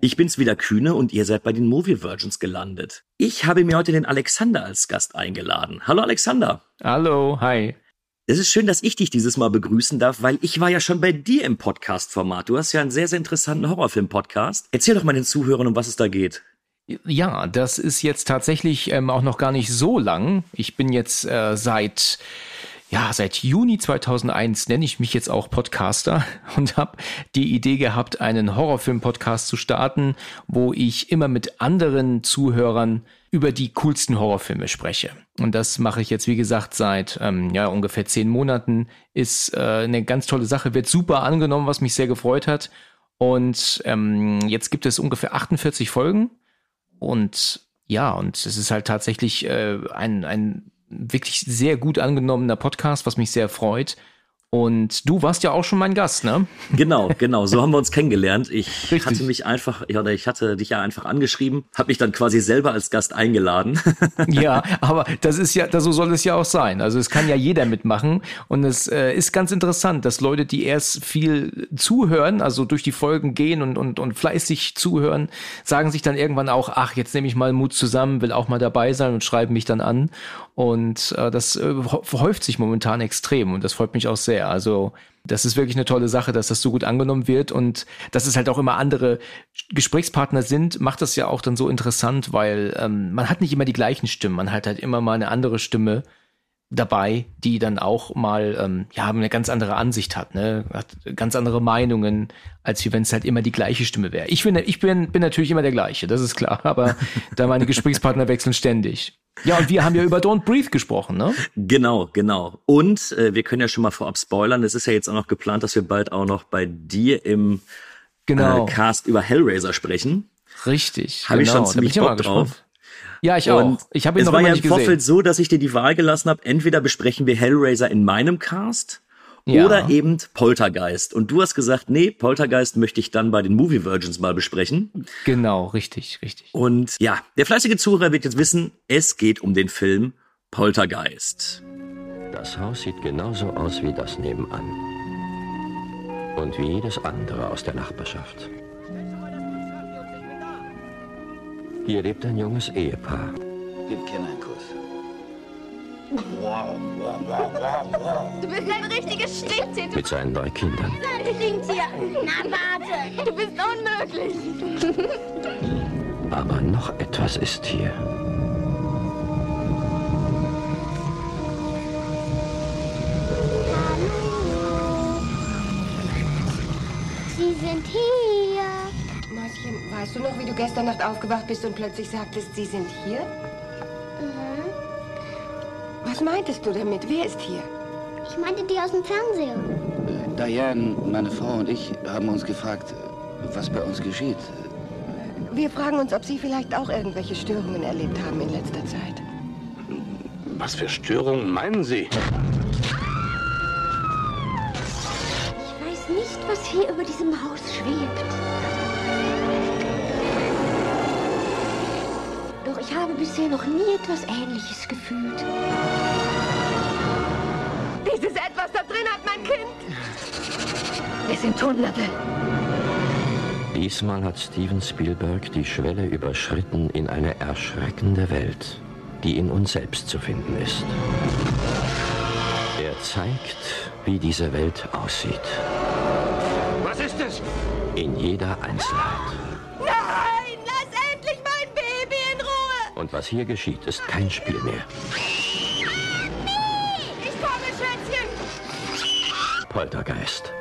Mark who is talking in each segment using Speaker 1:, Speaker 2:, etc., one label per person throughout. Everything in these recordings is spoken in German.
Speaker 1: Ich bin's wieder Kühne und ihr seid bei den Movie Virgins gelandet. Ich habe mir heute den Alexander als Gast eingeladen. Hallo Alexander.
Speaker 2: Hallo, hi.
Speaker 1: Es ist schön, dass ich dich dieses Mal begrüßen darf, weil ich war ja schon bei dir im Podcast-Format. Du hast ja einen sehr, sehr interessanten Horrorfilm-Podcast. Erzähl doch mal den Zuhörern, um was es da geht.
Speaker 2: Ja, das ist jetzt tatsächlich ähm, auch noch gar nicht so lang. Ich bin jetzt äh, seit ja, seit Juni 2001 nenne ich mich jetzt auch Podcaster und habe die Idee gehabt, einen Horrorfilm-Podcast zu starten, wo ich immer mit anderen Zuhörern über die coolsten Horrorfilme spreche. Und das mache ich jetzt, wie gesagt, seit ähm, ja, ungefähr zehn Monaten. Ist äh, eine ganz tolle Sache, wird super angenommen, was mich sehr gefreut hat. Und ähm, jetzt gibt es ungefähr 48 Folgen. Und ja, und es ist halt tatsächlich äh, ein, ein wirklich sehr gut angenommener Podcast, was mich sehr freut. Und du warst ja auch schon mein Gast, ne?
Speaker 1: Genau, genau. So haben wir uns kennengelernt. Ich
Speaker 2: Richtig.
Speaker 1: hatte mich einfach, ja, oder ich hatte dich ja einfach angeschrieben, habe mich dann quasi selber als Gast eingeladen.
Speaker 2: Ja, aber das ist ja, so soll es ja auch sein. Also es kann ja jeder mitmachen. Und es äh, ist ganz interessant, dass Leute, die erst viel zuhören, also durch die Folgen gehen und, und, und fleißig zuhören, sagen sich dann irgendwann auch, ach, jetzt nehme ich mal Mut zusammen, will auch mal dabei sein und schreiben mich dann an. Und äh, das äh, häuft sich momentan extrem und das freut mich auch sehr. Also das ist wirklich eine tolle Sache, dass das so gut angenommen wird und dass es halt auch immer andere Gesprächspartner sind, macht das ja auch dann so interessant, weil ähm, man hat nicht immer die gleichen Stimmen, man hat halt immer mal eine andere Stimme dabei, die dann auch mal ähm, ja eine ganz andere Ansicht hat, ne, hat ganz andere Meinungen, als wie wenn es halt immer die gleiche Stimme wäre. Ich bin ich bin bin natürlich immer der gleiche, das ist klar, aber da meine Gesprächspartner wechseln ständig. Ja, und wir haben ja über Don't Breathe gesprochen, ne?
Speaker 1: Genau, genau. Und äh, wir können ja schon mal vorab spoilern. Es ist ja jetzt auch noch geplant, dass wir bald auch noch bei dir im
Speaker 2: Genau.
Speaker 1: äh, Cast über Hellraiser sprechen.
Speaker 2: Richtig.
Speaker 1: Hab ich
Speaker 2: genau.
Speaker 1: schon
Speaker 2: Da bin
Speaker 1: ziemlich
Speaker 2: ich
Speaker 1: Bock
Speaker 2: gespannt. Ja, ich
Speaker 1: Und
Speaker 2: auch. Ich habe ihn
Speaker 1: es
Speaker 2: noch
Speaker 1: war ja im
Speaker 2: nicht gesehen.
Speaker 1: Vorfeld so, dass ich dir die Wahl gelassen habe. Entweder besprechen wir Hellraiser in meinem Cast
Speaker 2: Ja.
Speaker 1: oder eben Poltergeist. Und du hast gesagt, nee, Poltergeist möchte ich dann bei den Movie Virgins mal besprechen.
Speaker 2: Genau, richtig, richtig.
Speaker 1: Und ja, der fleißige Zuhörer wird jetzt wissen, es geht um den Film Poltergeist.
Speaker 3: Das Haus sieht genauso aus wie das nebenan. Und wie jedes andere aus der Nachbarschaft. Hier lebt ein junges Ehepaar.
Speaker 4: Gib Ken einen Kuss.
Speaker 5: Du bist ein richtiges Stinktier. Du
Speaker 3: mit seinen drei Kindern.
Speaker 5: Stinktier. Na, warte. Du bist unmöglich.
Speaker 3: Aber noch etwas ist hier.
Speaker 5: Sie sind hier.
Speaker 6: Weißt du noch, wie du gestern Nacht aufgewacht bist und plötzlich sagtest, Sie sind hier?
Speaker 5: Mhm.
Speaker 6: Was meintest du damit? Wer ist hier?
Speaker 5: Ich meinte die aus dem Fernseher.
Speaker 4: Diane, meine Frau und ich haben uns gefragt, was bei uns geschieht.
Speaker 6: Wir fragen uns, ob Sie vielleicht auch irgendwelche Störungen erlebt haben in letzter Zeit.
Speaker 7: Was für Störungen meinen Sie?
Speaker 5: Ich weiß nicht, was hier über diesem Haus schwebt. Ich habe bisher noch nie etwas Ähnliches gefühlt.
Speaker 6: Dieses Etwas da drin hat mein Kind.
Speaker 5: Es sind Hunderte.
Speaker 3: Diesmal hat Steven Spielberg die Schwelle überschritten in eine erschreckende Welt, die in uns selbst zu finden ist. Er zeigt, wie diese Welt aussieht.
Speaker 7: Was ist es?
Speaker 3: In jeder Einzelheit. Und was hier geschieht, ist kein Spiel mehr.
Speaker 5: Ich komme, Schätzchen.
Speaker 3: Poltergeist.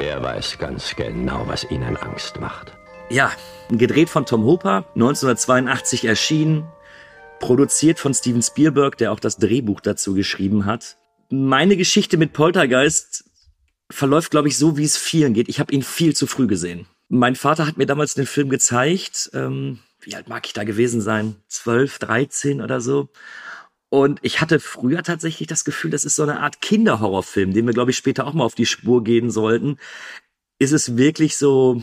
Speaker 3: Er weiß ganz genau, was ihnen Angst macht.
Speaker 1: Ja, gedreht von Tom Hooper, 1982 erschienen, produziert von Steven Spielberg, der auch das Drehbuch dazu geschrieben hat. Meine Geschichte mit Poltergeist verläuft, glaube ich, so, wie es vielen geht. Ich habe ihn viel zu früh gesehen. Mein Vater hat mir damals den Film gezeigt. Ähm, wie alt mag ich da gewesen sein? 12, 13 oder so. Und ich hatte früher tatsächlich das Gefühl, das ist so eine Art Kinderhorrorfilm, den wir, glaube ich, später auch mal auf die Spur gehen sollten. Ist es wirklich so,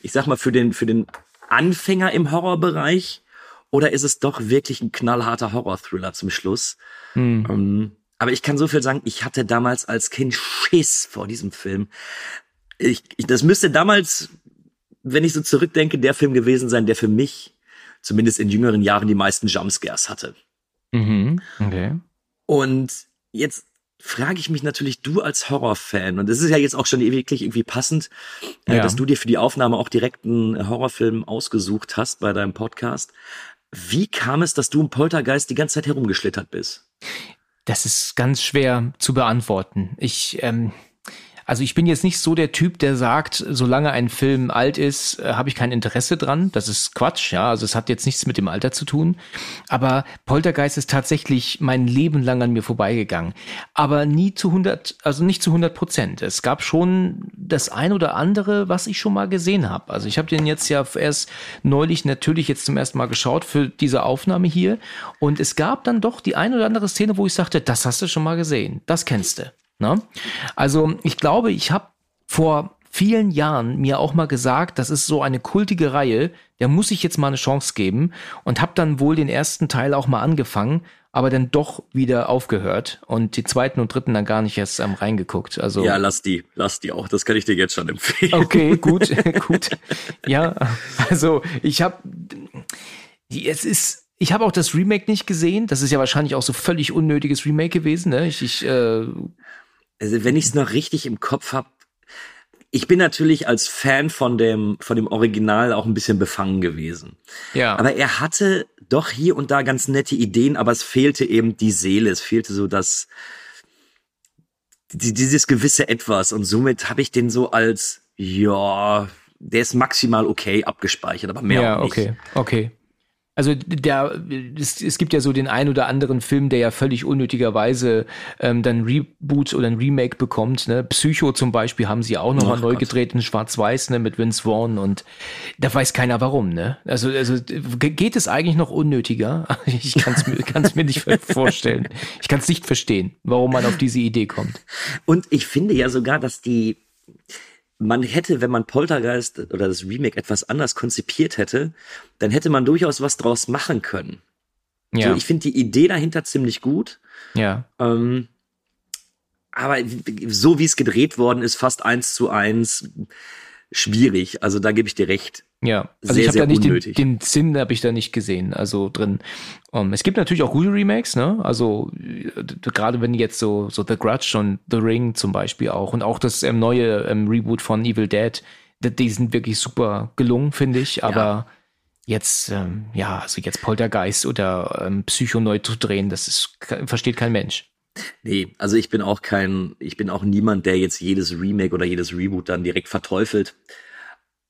Speaker 1: ich sag mal, für den, für den Anfänger im Horrorbereich? Oder ist es doch wirklich ein knallharter Horror-Thriller zum Schluss?
Speaker 2: Hm.
Speaker 1: Ähm, aber ich kann so viel sagen, ich hatte damals als Kind Schiss vor diesem Film. Ich, ich, das müsste damals, wenn ich so zurückdenke, der Film gewesen sein, der für mich, zumindest in jüngeren Jahren, die meisten Jumpscares hatte.
Speaker 2: Mhm. Okay.
Speaker 1: Und jetzt frage ich mich natürlich, du als Horrorfan, und es ist ja jetzt auch schon wirklich irgendwie passend, äh,
Speaker 2: Ja.
Speaker 1: dass du dir für die Aufnahme auch direkt einen Horrorfilm ausgesucht hast bei deinem Podcast. Wie kam es, dass du im Poltergeist die ganze Zeit herumgeschlittert bist?
Speaker 2: Das ist ganz schwer zu beantworten. Ich, ähm, also ich bin jetzt nicht so der Typ, der sagt, solange ein Film alt ist, äh, habe ich kein Interesse dran. Das ist Quatsch, ja. Also es hat jetzt nichts mit dem Alter zu tun. Aber Poltergeist ist tatsächlich mein Leben lang an mir vorbeigegangen. Aber nie zu 100, also nicht zu 100 Prozent. Es gab schon das ein oder andere, was ich schon mal gesehen habe. Also ich habe den jetzt ja erst neulich natürlich jetzt zum ersten Mal geschaut für diese Aufnahme hier. Und es gab dann doch die ein oder andere Szene, wo ich sagte, das hast du schon mal gesehen. Das kennst du. Ne? Also ich glaube, ich habe vor vielen Jahren mir auch mal gesagt, das ist so eine kultige Reihe, der muss ich jetzt mal eine Chance geben und habe dann wohl den ersten Teil auch mal angefangen, aber dann doch wieder aufgehört und die zweiten und dritten dann gar nicht erst ähm, reingeguckt. Also
Speaker 1: Ja, lass die, lass die auch. Das kann ich dir jetzt schon empfehlen.
Speaker 2: Okay, gut, gut. Ja, also ich habe, es ist, ich habe auch das Remake nicht gesehen. Das ist ja wahrscheinlich auch so völlig unnötiges Remake gewesen. Ne? Ich, ich äh,
Speaker 1: Also wenn ich es noch richtig im Kopf habe, ich bin natürlich als Fan von dem von dem Original auch ein bisschen befangen gewesen.
Speaker 2: ja,
Speaker 1: Aber er hatte doch hier und da ganz nette Ideen, aber es fehlte eben die Seele, es fehlte so das die- dieses gewisse Etwas und somit habe ich den so als ja, der ist maximal okay abgespeichert, aber mehr
Speaker 2: ja,
Speaker 1: auch nicht.
Speaker 2: okay, okay. Also der, es, es gibt ja so den ein oder anderen Film, der ja völlig unnötigerweise ähm, dann Reboot oder ein Remake bekommt. Ne? Psycho zum Beispiel haben sie auch nochmal neu
Speaker 1: Gott.
Speaker 2: gedreht in Schwarz-Weiß ne? mit Vince Vaughn und da weiß keiner warum. Ne? Also, also ge- geht es eigentlich noch unnötiger? Ich kann es mir, kann's mir nicht vorstellen. Ich kann es nicht verstehen, warum man auf diese Idee kommt.
Speaker 1: Und ich finde ja sogar, dass die, man hätte, wenn man Poltergeist oder das Remake etwas anders konzipiert hätte, dann hätte man durchaus was draus machen können.
Speaker 2: Ja,
Speaker 1: So, ich finde die Idee dahinter ziemlich gut.
Speaker 2: ja,
Speaker 1: Ähm, aber so wie es gedreht worden ist, fast eins zu eins, schwierig. Also da gebe ich dir recht.
Speaker 2: ja. Also
Speaker 1: Sehr,
Speaker 2: ich habe da nicht den,
Speaker 1: unnötig.
Speaker 2: den Sinn, habe ich da nicht gesehen. Also drin. Um, es gibt natürlich auch gute Remakes, ne? Also äh, gerade wenn jetzt so so The Grudge und The Ring zum Beispiel auch und auch das ähm, neue ähm, Reboot von Evil Dead, die sind wirklich super gelungen, finde ich. Aber jetzt ähm, ja, also jetzt Poltergeist oder ähm, Psycho neu zu drehen, das ist versteht kein Mensch.
Speaker 1: Nee, also ich bin auch kein, ich bin auch niemand, der jetzt jedes Remake oder jedes Reboot dann direkt verteufelt.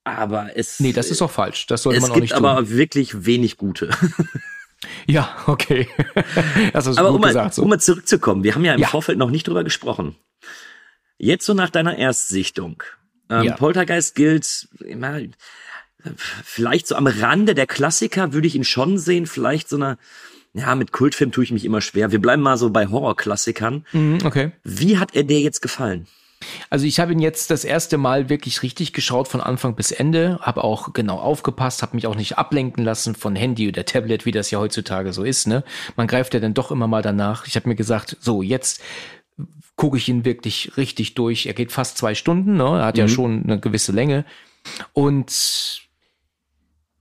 Speaker 1: Aber es.
Speaker 2: Nee, das ist auch falsch. Das sollte
Speaker 1: es
Speaker 2: man auch
Speaker 1: gibt
Speaker 2: nicht tun.
Speaker 1: aber wirklich wenig gute.
Speaker 2: ja, okay. das hast du
Speaker 1: Aber
Speaker 2: gut
Speaker 1: um mal,
Speaker 2: gesagt. So.
Speaker 1: um mal zurückzukommen, wir haben ja im
Speaker 2: Ja.
Speaker 1: Vorfeld noch nicht drüber gesprochen. Jetzt so nach deiner Erstsichtung. Ähm,
Speaker 2: Ja.
Speaker 1: Poltergeist gilt immer, vielleicht so am Rande der Klassiker würde ich ihn schon sehen, vielleicht so eine, ja, mit Kultfilm tue ich mich immer schwer. Wir bleiben mal so bei Horrorklassikern.
Speaker 2: Mhm, okay.
Speaker 1: Wie hat er dir jetzt gefallen?
Speaker 2: Also ich habe ihn jetzt das erste Mal wirklich richtig geschaut von Anfang bis Ende, habe auch genau aufgepasst, habe mich auch nicht ablenken lassen von Handy oder Tablet, wie das ja heutzutage so ist. Ne, man greift ja dann doch immer mal danach. Ich habe mir gesagt, so jetzt gucke ich ihn wirklich richtig durch. Er geht fast zwei Stunden, ne? er hat ja
Speaker 1: Mhm.
Speaker 2: schon eine gewisse Länge und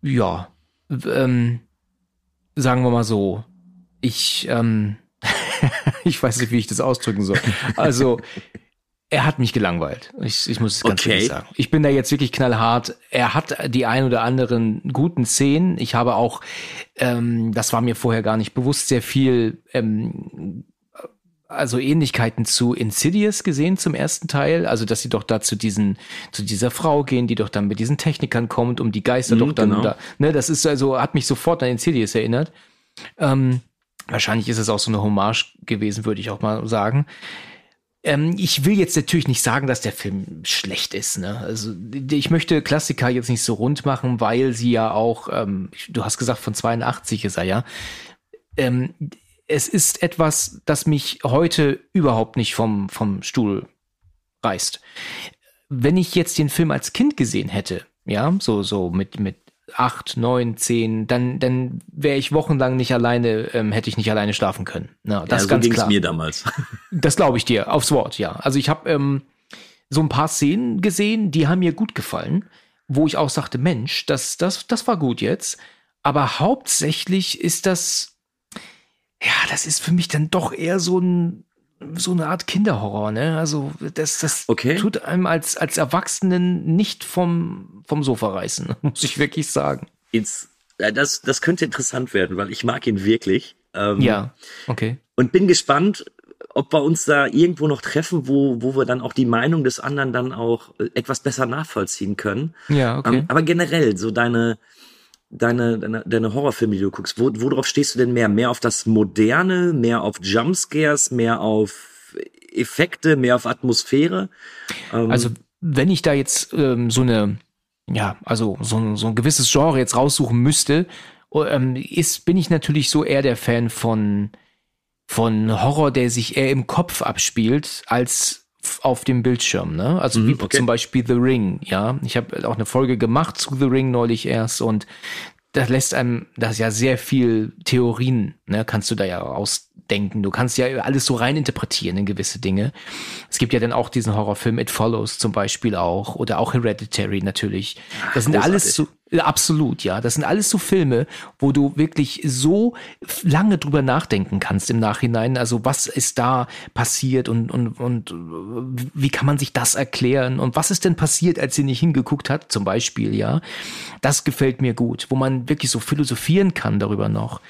Speaker 2: ja, ähm, sagen wir mal so, ich ähm, ich weiß nicht, wie ich das ausdrücken soll. Also er hat mich gelangweilt. Ich, ich muss es ganz
Speaker 1: Okay.
Speaker 2: ehrlich sagen. Ich bin da jetzt wirklich knallhart. Er hat die ein oder anderen guten Szenen. Ich habe auch, ähm, das war mir vorher gar nicht bewusst, sehr viel, ähm, also Ähnlichkeiten zu Insidious gesehen zum ersten Teil. Also, dass sie doch da zu diesen, zu dieser Frau gehen, die doch dann mit diesen Technikern kommt, um die Geister
Speaker 1: Mhm,
Speaker 2: doch dann
Speaker 1: genau.
Speaker 2: da, ne, das ist also, hat mich sofort an Insidious erinnert. Ähm, wahrscheinlich ist es auch so eine Hommage gewesen, würde ich auch mal sagen. Ähm, ich will jetzt natürlich nicht sagen, dass der Film schlecht ist. Ne? Also ich möchte Klassiker jetzt nicht so rund machen, weil sie ja auch, ähm, du hast gesagt, von 82 ist er ja. Ähm, es ist etwas, das mich heute überhaupt nicht vom, vom Stuhl reißt. Wenn ich jetzt den Film als Kind gesehen hätte, ja, so, so mit, mit acht, neun, zehn, dann, dann wäre ich wochenlang nicht alleine, ähm, hätte ich nicht alleine schlafen können. Na, das
Speaker 1: ja,
Speaker 2: ist
Speaker 1: so
Speaker 2: ganz
Speaker 1: ging's
Speaker 2: klar.
Speaker 1: mir damals.
Speaker 2: Das glaube ich dir, aufs Wort, ja. Also ich habe ähm, so ein paar Szenen gesehen, die haben mir gut gefallen, wo ich auch sagte, Mensch, das, das, das war gut jetzt. Aber hauptsächlich ist das, ja, das ist für mich dann doch eher so ein, so eine Art Kinderhorror, ne? Also das, das
Speaker 1: Okay.
Speaker 2: tut einem als, als Erwachsenen nicht vom, vom Sofa reißen, muss ich wirklich sagen.
Speaker 1: Jetzt, ja, das, das könnte interessant werden, weil ich mag ihn wirklich. Ähm,
Speaker 2: Ja, okay.
Speaker 1: Und bin gespannt, ob wir uns da irgendwo noch treffen, wo, wo wir dann auch die Meinung des anderen dann auch äh, etwas besser nachvollziehen können.
Speaker 2: Ja, okay.
Speaker 1: Ähm, aber generell, so deine, deine, deine, deine Horrorfilme, die du guckst, wo, worauf stehst du denn mehr? Mehr auf das Moderne, mehr auf Jumpscares, mehr auf Effekte, mehr auf Atmosphäre? Ähm,
Speaker 2: Also, wenn ich da jetzt ähm, so eine, ja, also so, ein- so ein gewisses Genre jetzt raussuchen müsste, oh, ähm, ist, bin ich natürlich so eher der Fan von, von Horror, der sich eher im Kopf abspielt, als auf dem Bildschirm, ne? Also
Speaker 1: Mhm,
Speaker 2: wie
Speaker 1: okay.
Speaker 2: zum Beispiel The Ring, ja. Ich habe auch eine Folge gemacht zu The Ring neulich erst und das lässt einem, das ist ja sehr viel Theorien, ne, kannst du da ja ausdenken. Du kannst ja alles so rein interpretieren in gewisse Dinge. Es gibt ja dann auch diesen Horrorfilm It Follows zum Beispiel auch oder auch Hereditary natürlich. Das sind
Speaker 1: großartig.
Speaker 2: alles so, absolut, ja. Das sind alles so Filme, wo du wirklich so lange drüber nachdenken kannst im Nachhinein. Also was ist da passiert und, und, und äh, wie kann man sich das erklären und was ist denn passiert, als sie nicht hingeguckt hat, zum Beispiel, ja. Das gefällt mir gut, wo man wirklich so philosophieren kann darüber noch.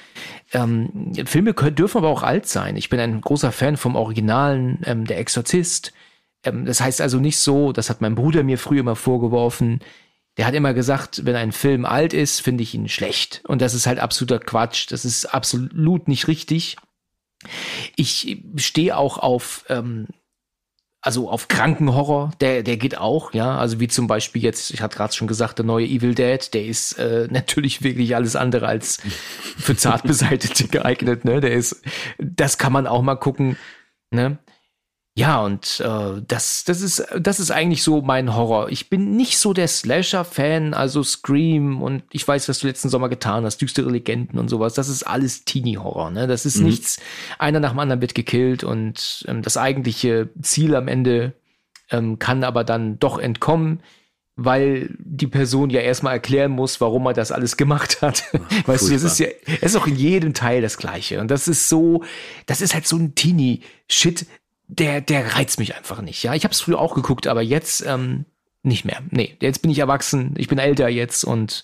Speaker 2: Ähm, Filme dürfen aber auch alt sein. Ich bin ein großer Fan vom Originalen, ähm, Der Exorzist. Ähm, das heißt also nicht so, das hat mein Bruder mir früher immer vorgeworfen, der hat immer gesagt, wenn ein Film alt ist, finde ich ihn schlecht. Und das ist halt absoluter Quatsch. Das ist absolut nicht richtig. Ich stehe auch auf, ähm, also auf Krankenhorror, der, der geht auch, ja. Also wie zum Beispiel jetzt, ich hatte gerade schon gesagt, der neue Evil Dead, der ist äh, natürlich wirklich alles andere als für Zartbeseitete geeignet, ne? Der ist, das kann man auch mal gucken, ne? Ja, und äh, das, das, ist, das ist eigentlich so mein Horror. Ich bin nicht so der Slasher-Fan, also Scream und ich weiß, was du letzten Sommer getan hast, düstere Legenden und sowas. Das ist alles Teenie-Horror. Ne? Das ist
Speaker 1: Mhm.
Speaker 2: nichts, einer nach dem anderen wird gekillt und ähm, das eigentliche Ziel am Ende ähm, kann aber dann doch entkommen, weil die Person ja erstmal erklären muss, warum er das alles gemacht hat. weißt du, das ist ja, es ist auch in jedem Teil das Gleiche. Und das ist so, das ist halt so ein Teenie-Shit, der, der reizt mich einfach nicht. Ja, ich habe es früher auch geguckt, aber jetzt ähm, nicht mehr. Nee, jetzt bin ich erwachsen, ich bin älter jetzt und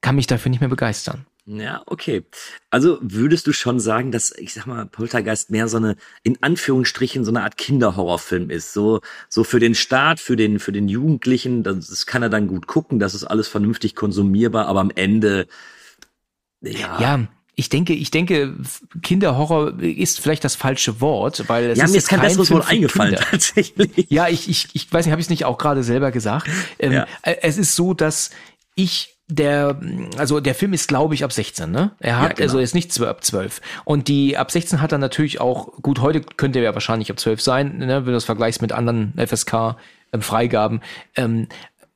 Speaker 2: kann mich dafür nicht mehr begeistern.
Speaker 1: Ja, okay. Also würdest du schon sagen, dass, ich sag mal, Poltergeist mehr so eine, in Anführungsstrichen, so eine Art Kinderhorrorfilm ist. So, so für den Start, für den, für den Jugendlichen, das, das kann er dann gut gucken, das ist alles vernünftig konsumierbar, aber am Ende, ja.
Speaker 2: Ja, ich denke, ich denke, Kinderhorror ist vielleicht das falsche Wort, weil es
Speaker 1: Ja,
Speaker 2: ist
Speaker 1: mir
Speaker 2: jetzt
Speaker 1: ist kein besseres
Speaker 2: Film
Speaker 1: Wort eingefallen,
Speaker 2: Kinder.
Speaker 1: tatsächlich.
Speaker 2: Ja, ich, ich, ich weiß nicht, habe ich es nicht auch gerade selber gesagt? Ähm,
Speaker 1: Ja.
Speaker 2: äh, Es ist so, dass ich der, also der Film ist, glaube ich, ab 16, ne? Er hat,
Speaker 1: Ja, genau.
Speaker 2: also er ist nicht ab 12. Und die ab 16 hat er natürlich auch, gut, heute könnte er ja wahrscheinlich ab 12 sein, ne, wenn du das vergleichst mit anderen FSK ähm, Freigaben. Ähm,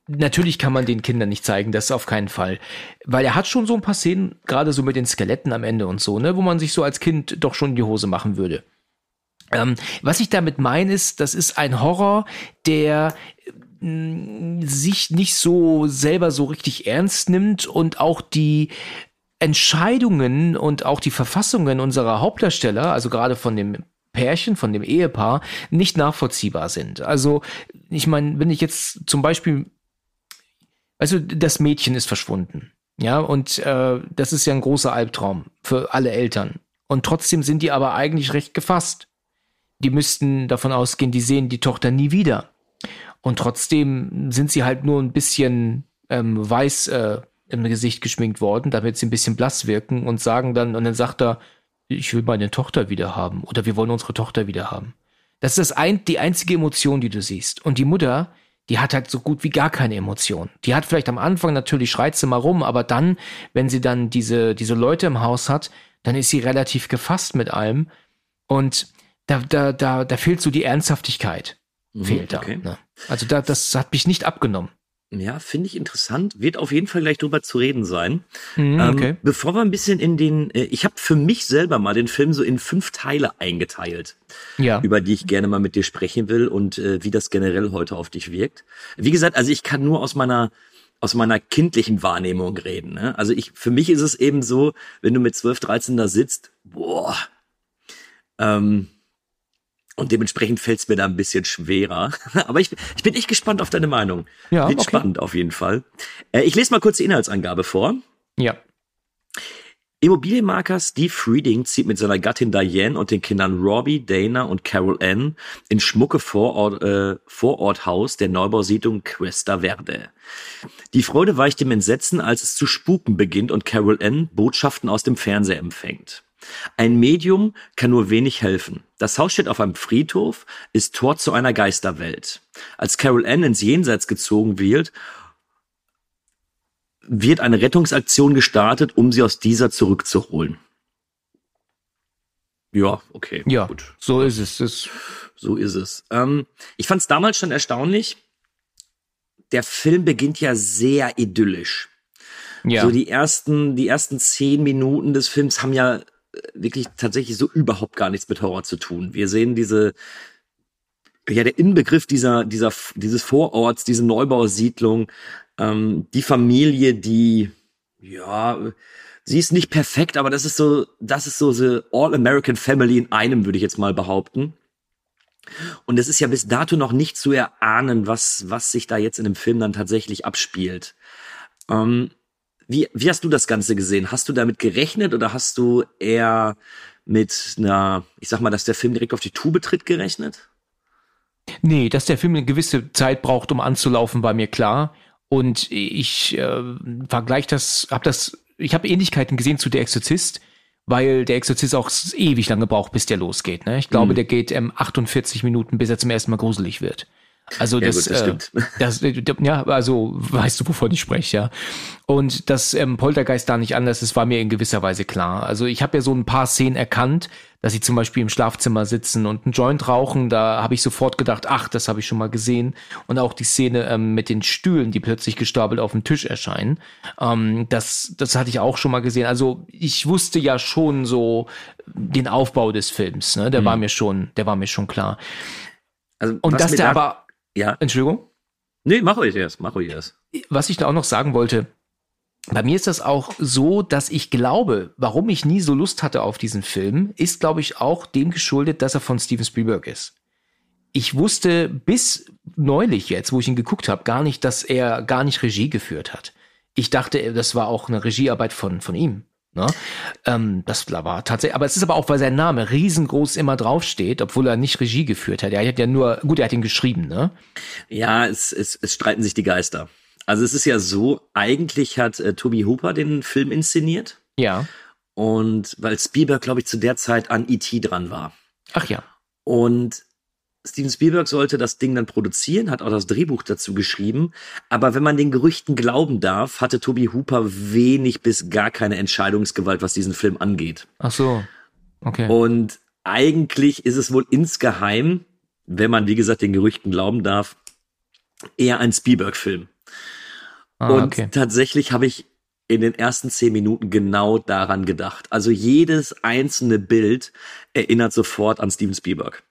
Speaker 2: natürlich kann man den Kindern nicht zeigen, das auf keinen Fall. Weil er hat schon so ein paar Szenen, gerade so mit den Skeletten am Ende und so, ne, wo man sich so als Kind doch schon die Hose machen würde. Ähm, was ich damit meine, ist, das ist ein Horror, der mh, sich nicht so selber so richtig ernst nimmt und auch die Entscheidungen und auch die Verfassungen unserer Hauptdarsteller, also gerade von dem Pärchen, von dem Ehepaar, nicht nachvollziehbar sind. Also, ich meine, wenn ich jetzt zum Beispiel, also das Mädchen ist verschwunden, ja, und äh, das ist ja ein großer Albtraum für alle Eltern. Und trotzdem sind die aber eigentlich recht gefasst. Die müssten davon ausgehen, die sehen die Tochter nie wieder. Und trotzdem sind sie halt nur ein bisschen ähm, weiß äh, im Gesicht geschminkt worden, damit sie ein bisschen blass wirken und sagen dann, und dann sagt er, ich will meine Tochter wieder haben oder wir wollen unsere Tochter wieder haben. Das ist das ein, die einzige Emotion, die du siehst. Und die Mutter, die hat halt so gut wie gar keine Emotion. Die hat vielleicht am Anfang natürlich schreit sie mal rum, aber dann, wenn sie dann diese, diese Leute im Haus hat, dann ist sie relativ gefasst mit allem. Und da, da, da, da fehlt so die Ernsthaftigkeit.
Speaker 1: Mhm,
Speaker 2: fehlt da.
Speaker 1: okay.
Speaker 2: Ne? Also da, das hat mich nicht abgenommen.
Speaker 1: Ja, finde ich interessant. Wird auf jeden Fall gleich drüber zu reden sein.
Speaker 2: Mhm,
Speaker 1: Ähm,
Speaker 2: okay.
Speaker 1: bevor wir ein bisschen in den, äh, ich habe für mich selber mal den Film so in fünf Teile eingeteilt,
Speaker 2: Ja.
Speaker 1: über die ich gerne mal mit dir sprechen will und äh, wie das generell heute auf dich wirkt. Wie gesagt, also ich kann nur aus meiner aus meiner kindlichen Wahrnehmung reden. Ne? Also ich, für mich ist es eben so, wenn du mit 12, 13 da sitzt, boah, ähm, und dementsprechend fällt es mir da ein bisschen schwerer. Aber ich, ich bin echt gespannt auf deine Meinung.
Speaker 2: Ja,
Speaker 1: Wird
Speaker 2: okay.
Speaker 1: spannend auf jeden Fall. Äh, ich lese mal kurz die Inhaltsangabe vor.
Speaker 2: Ja.
Speaker 1: Immobilienmakler Steve Frieding zieht mit seiner Gattin Diane und den Kindern Robbie, Dana und Carol Ann in schmucke Vorort, äh, Vororthaus der Neubausiedlung Cuesta Verde. Die Freude weicht dem Entsetzen, als es zu spuken beginnt und Carol Ann Botschaften aus dem Fernseher empfängt. Ein Medium kann nur wenig helfen. Das Haus steht auf einem Friedhof, ist Tor zu einer Geisterwelt. Als Carol Ann ins Jenseits gezogen wird, wird eine Rettungsaktion gestartet, um sie aus dieser zurückzuholen. Ja, okay.
Speaker 2: Ja,
Speaker 1: gut.
Speaker 2: so ist es. Das,
Speaker 1: So ist es. Ähm, ich fand es damals schon erstaunlich. Der Film beginnt ja sehr idyllisch.
Speaker 2: ja.
Speaker 1: So die ersten, die ersten zehn Minuten des Films haben ja wirklich tatsächlich so überhaupt gar nichts mit Horror zu tun. Wir sehen diese, ja, der Inbegriff dieser, dieser, dieses Vororts, diese Neubausiedlung, ähm, die Familie, die, ja, sie ist nicht perfekt, aber das ist so, das ist so the All-American Family in einem, würde ich jetzt mal behaupten. Und es ist ja bis dato noch nicht zu erahnen, was, was sich da jetzt in dem Film dann tatsächlich abspielt. Ähm, wie, wie hast du das Ganze gesehen? Hast du damit gerechnet oder hast du eher mit einer, ich sag mal, dass der Film direkt auf die Tube tritt gerechnet?
Speaker 2: Nee, dass der Film eine gewisse Zeit braucht, um anzulaufen, war mir klar. Und ich äh, vergleiche das, habe das, ich habe Ähnlichkeiten gesehen zu Der Exorzist, weil der Exorzist auch ewig lange braucht, bis der losgeht. Ne? Ich glaube,
Speaker 1: Mhm.
Speaker 2: der geht ähm, 48 Minuten, bis er zum ersten Mal gruselig wird. Also
Speaker 1: Ja,
Speaker 2: das,
Speaker 1: gut, das
Speaker 2: äh,
Speaker 1: stimmt.
Speaker 2: das, äh, ja, also weißt du, wovon ich spreche, ja. Und dass ähm, Poltergeist da nicht anders ist, war mir in gewisser Weise klar. Also ich habe ja so ein paar Szenen erkannt, dass sie zum Beispiel im Schlafzimmer sitzen und einen Joint rauchen. Da habe ich sofort gedacht, ach, das habe ich schon mal gesehen. Und auch die Szene ähm, mit den Stühlen, die plötzlich gestapelt auf dem Tisch erscheinen, ähm, das, das hatte ich auch schon mal gesehen. Also ich wusste ja schon so den Aufbau des Films. Ne? Der
Speaker 1: Mhm.
Speaker 2: war mir schon, der war mir schon klar.
Speaker 1: Also,
Speaker 2: Und dass der aber,
Speaker 1: ja,
Speaker 2: Entschuldigung.
Speaker 1: nee, mach ruhig erst, mach ruhig erst.
Speaker 2: was ich da auch noch sagen wollte, bei mir ist das auch so, dass ich glaube, warum ich nie so Lust hatte auf diesen Film, ist, glaube ich, auch dem geschuldet, dass er von Steven Spielberg ist. Ich wusste bis neulich jetzt, wo ich ihn geguckt habe, gar nicht, dass er gar nicht Regie geführt hat. Ich dachte, das war auch eine Regiearbeit von, von ihm. Ne? Ähm, das war tatsächlich, aber es ist aber auch, weil sein Name riesengroß immer draufsteht, obwohl er nicht Regie geführt hat. Er hat ja nur, gut, er hat ihn geschrieben, ne?
Speaker 1: Ja, es, es, es streiten sich die Geister. Also es ist ja so, eigentlich hat äh, Toby Hooper den Film inszeniert
Speaker 2: Ja.
Speaker 1: und weil Spielberg, glaube ich, zu der Zeit an E.T. dran war.
Speaker 2: Ach ja.
Speaker 1: Und Steven Spielberg sollte das Ding dann produzieren, hat auch das Drehbuch dazu geschrieben. Aber wenn man den Gerüchten glauben darf, hatte Toby Hooper wenig bis gar keine Entscheidungsgewalt, was diesen Film angeht.
Speaker 2: Ach so. Okay.
Speaker 1: Und eigentlich ist es wohl insgeheim, wenn man, wie gesagt, den Gerüchten glauben darf, eher ein Spielberg-Film.
Speaker 2: Ah,
Speaker 1: Und
Speaker 2: okay.
Speaker 1: tatsächlich habe ich in den ersten zehn Minuten genau daran gedacht. Also jedes einzelne Bild erinnert sofort an Steven Spielberg.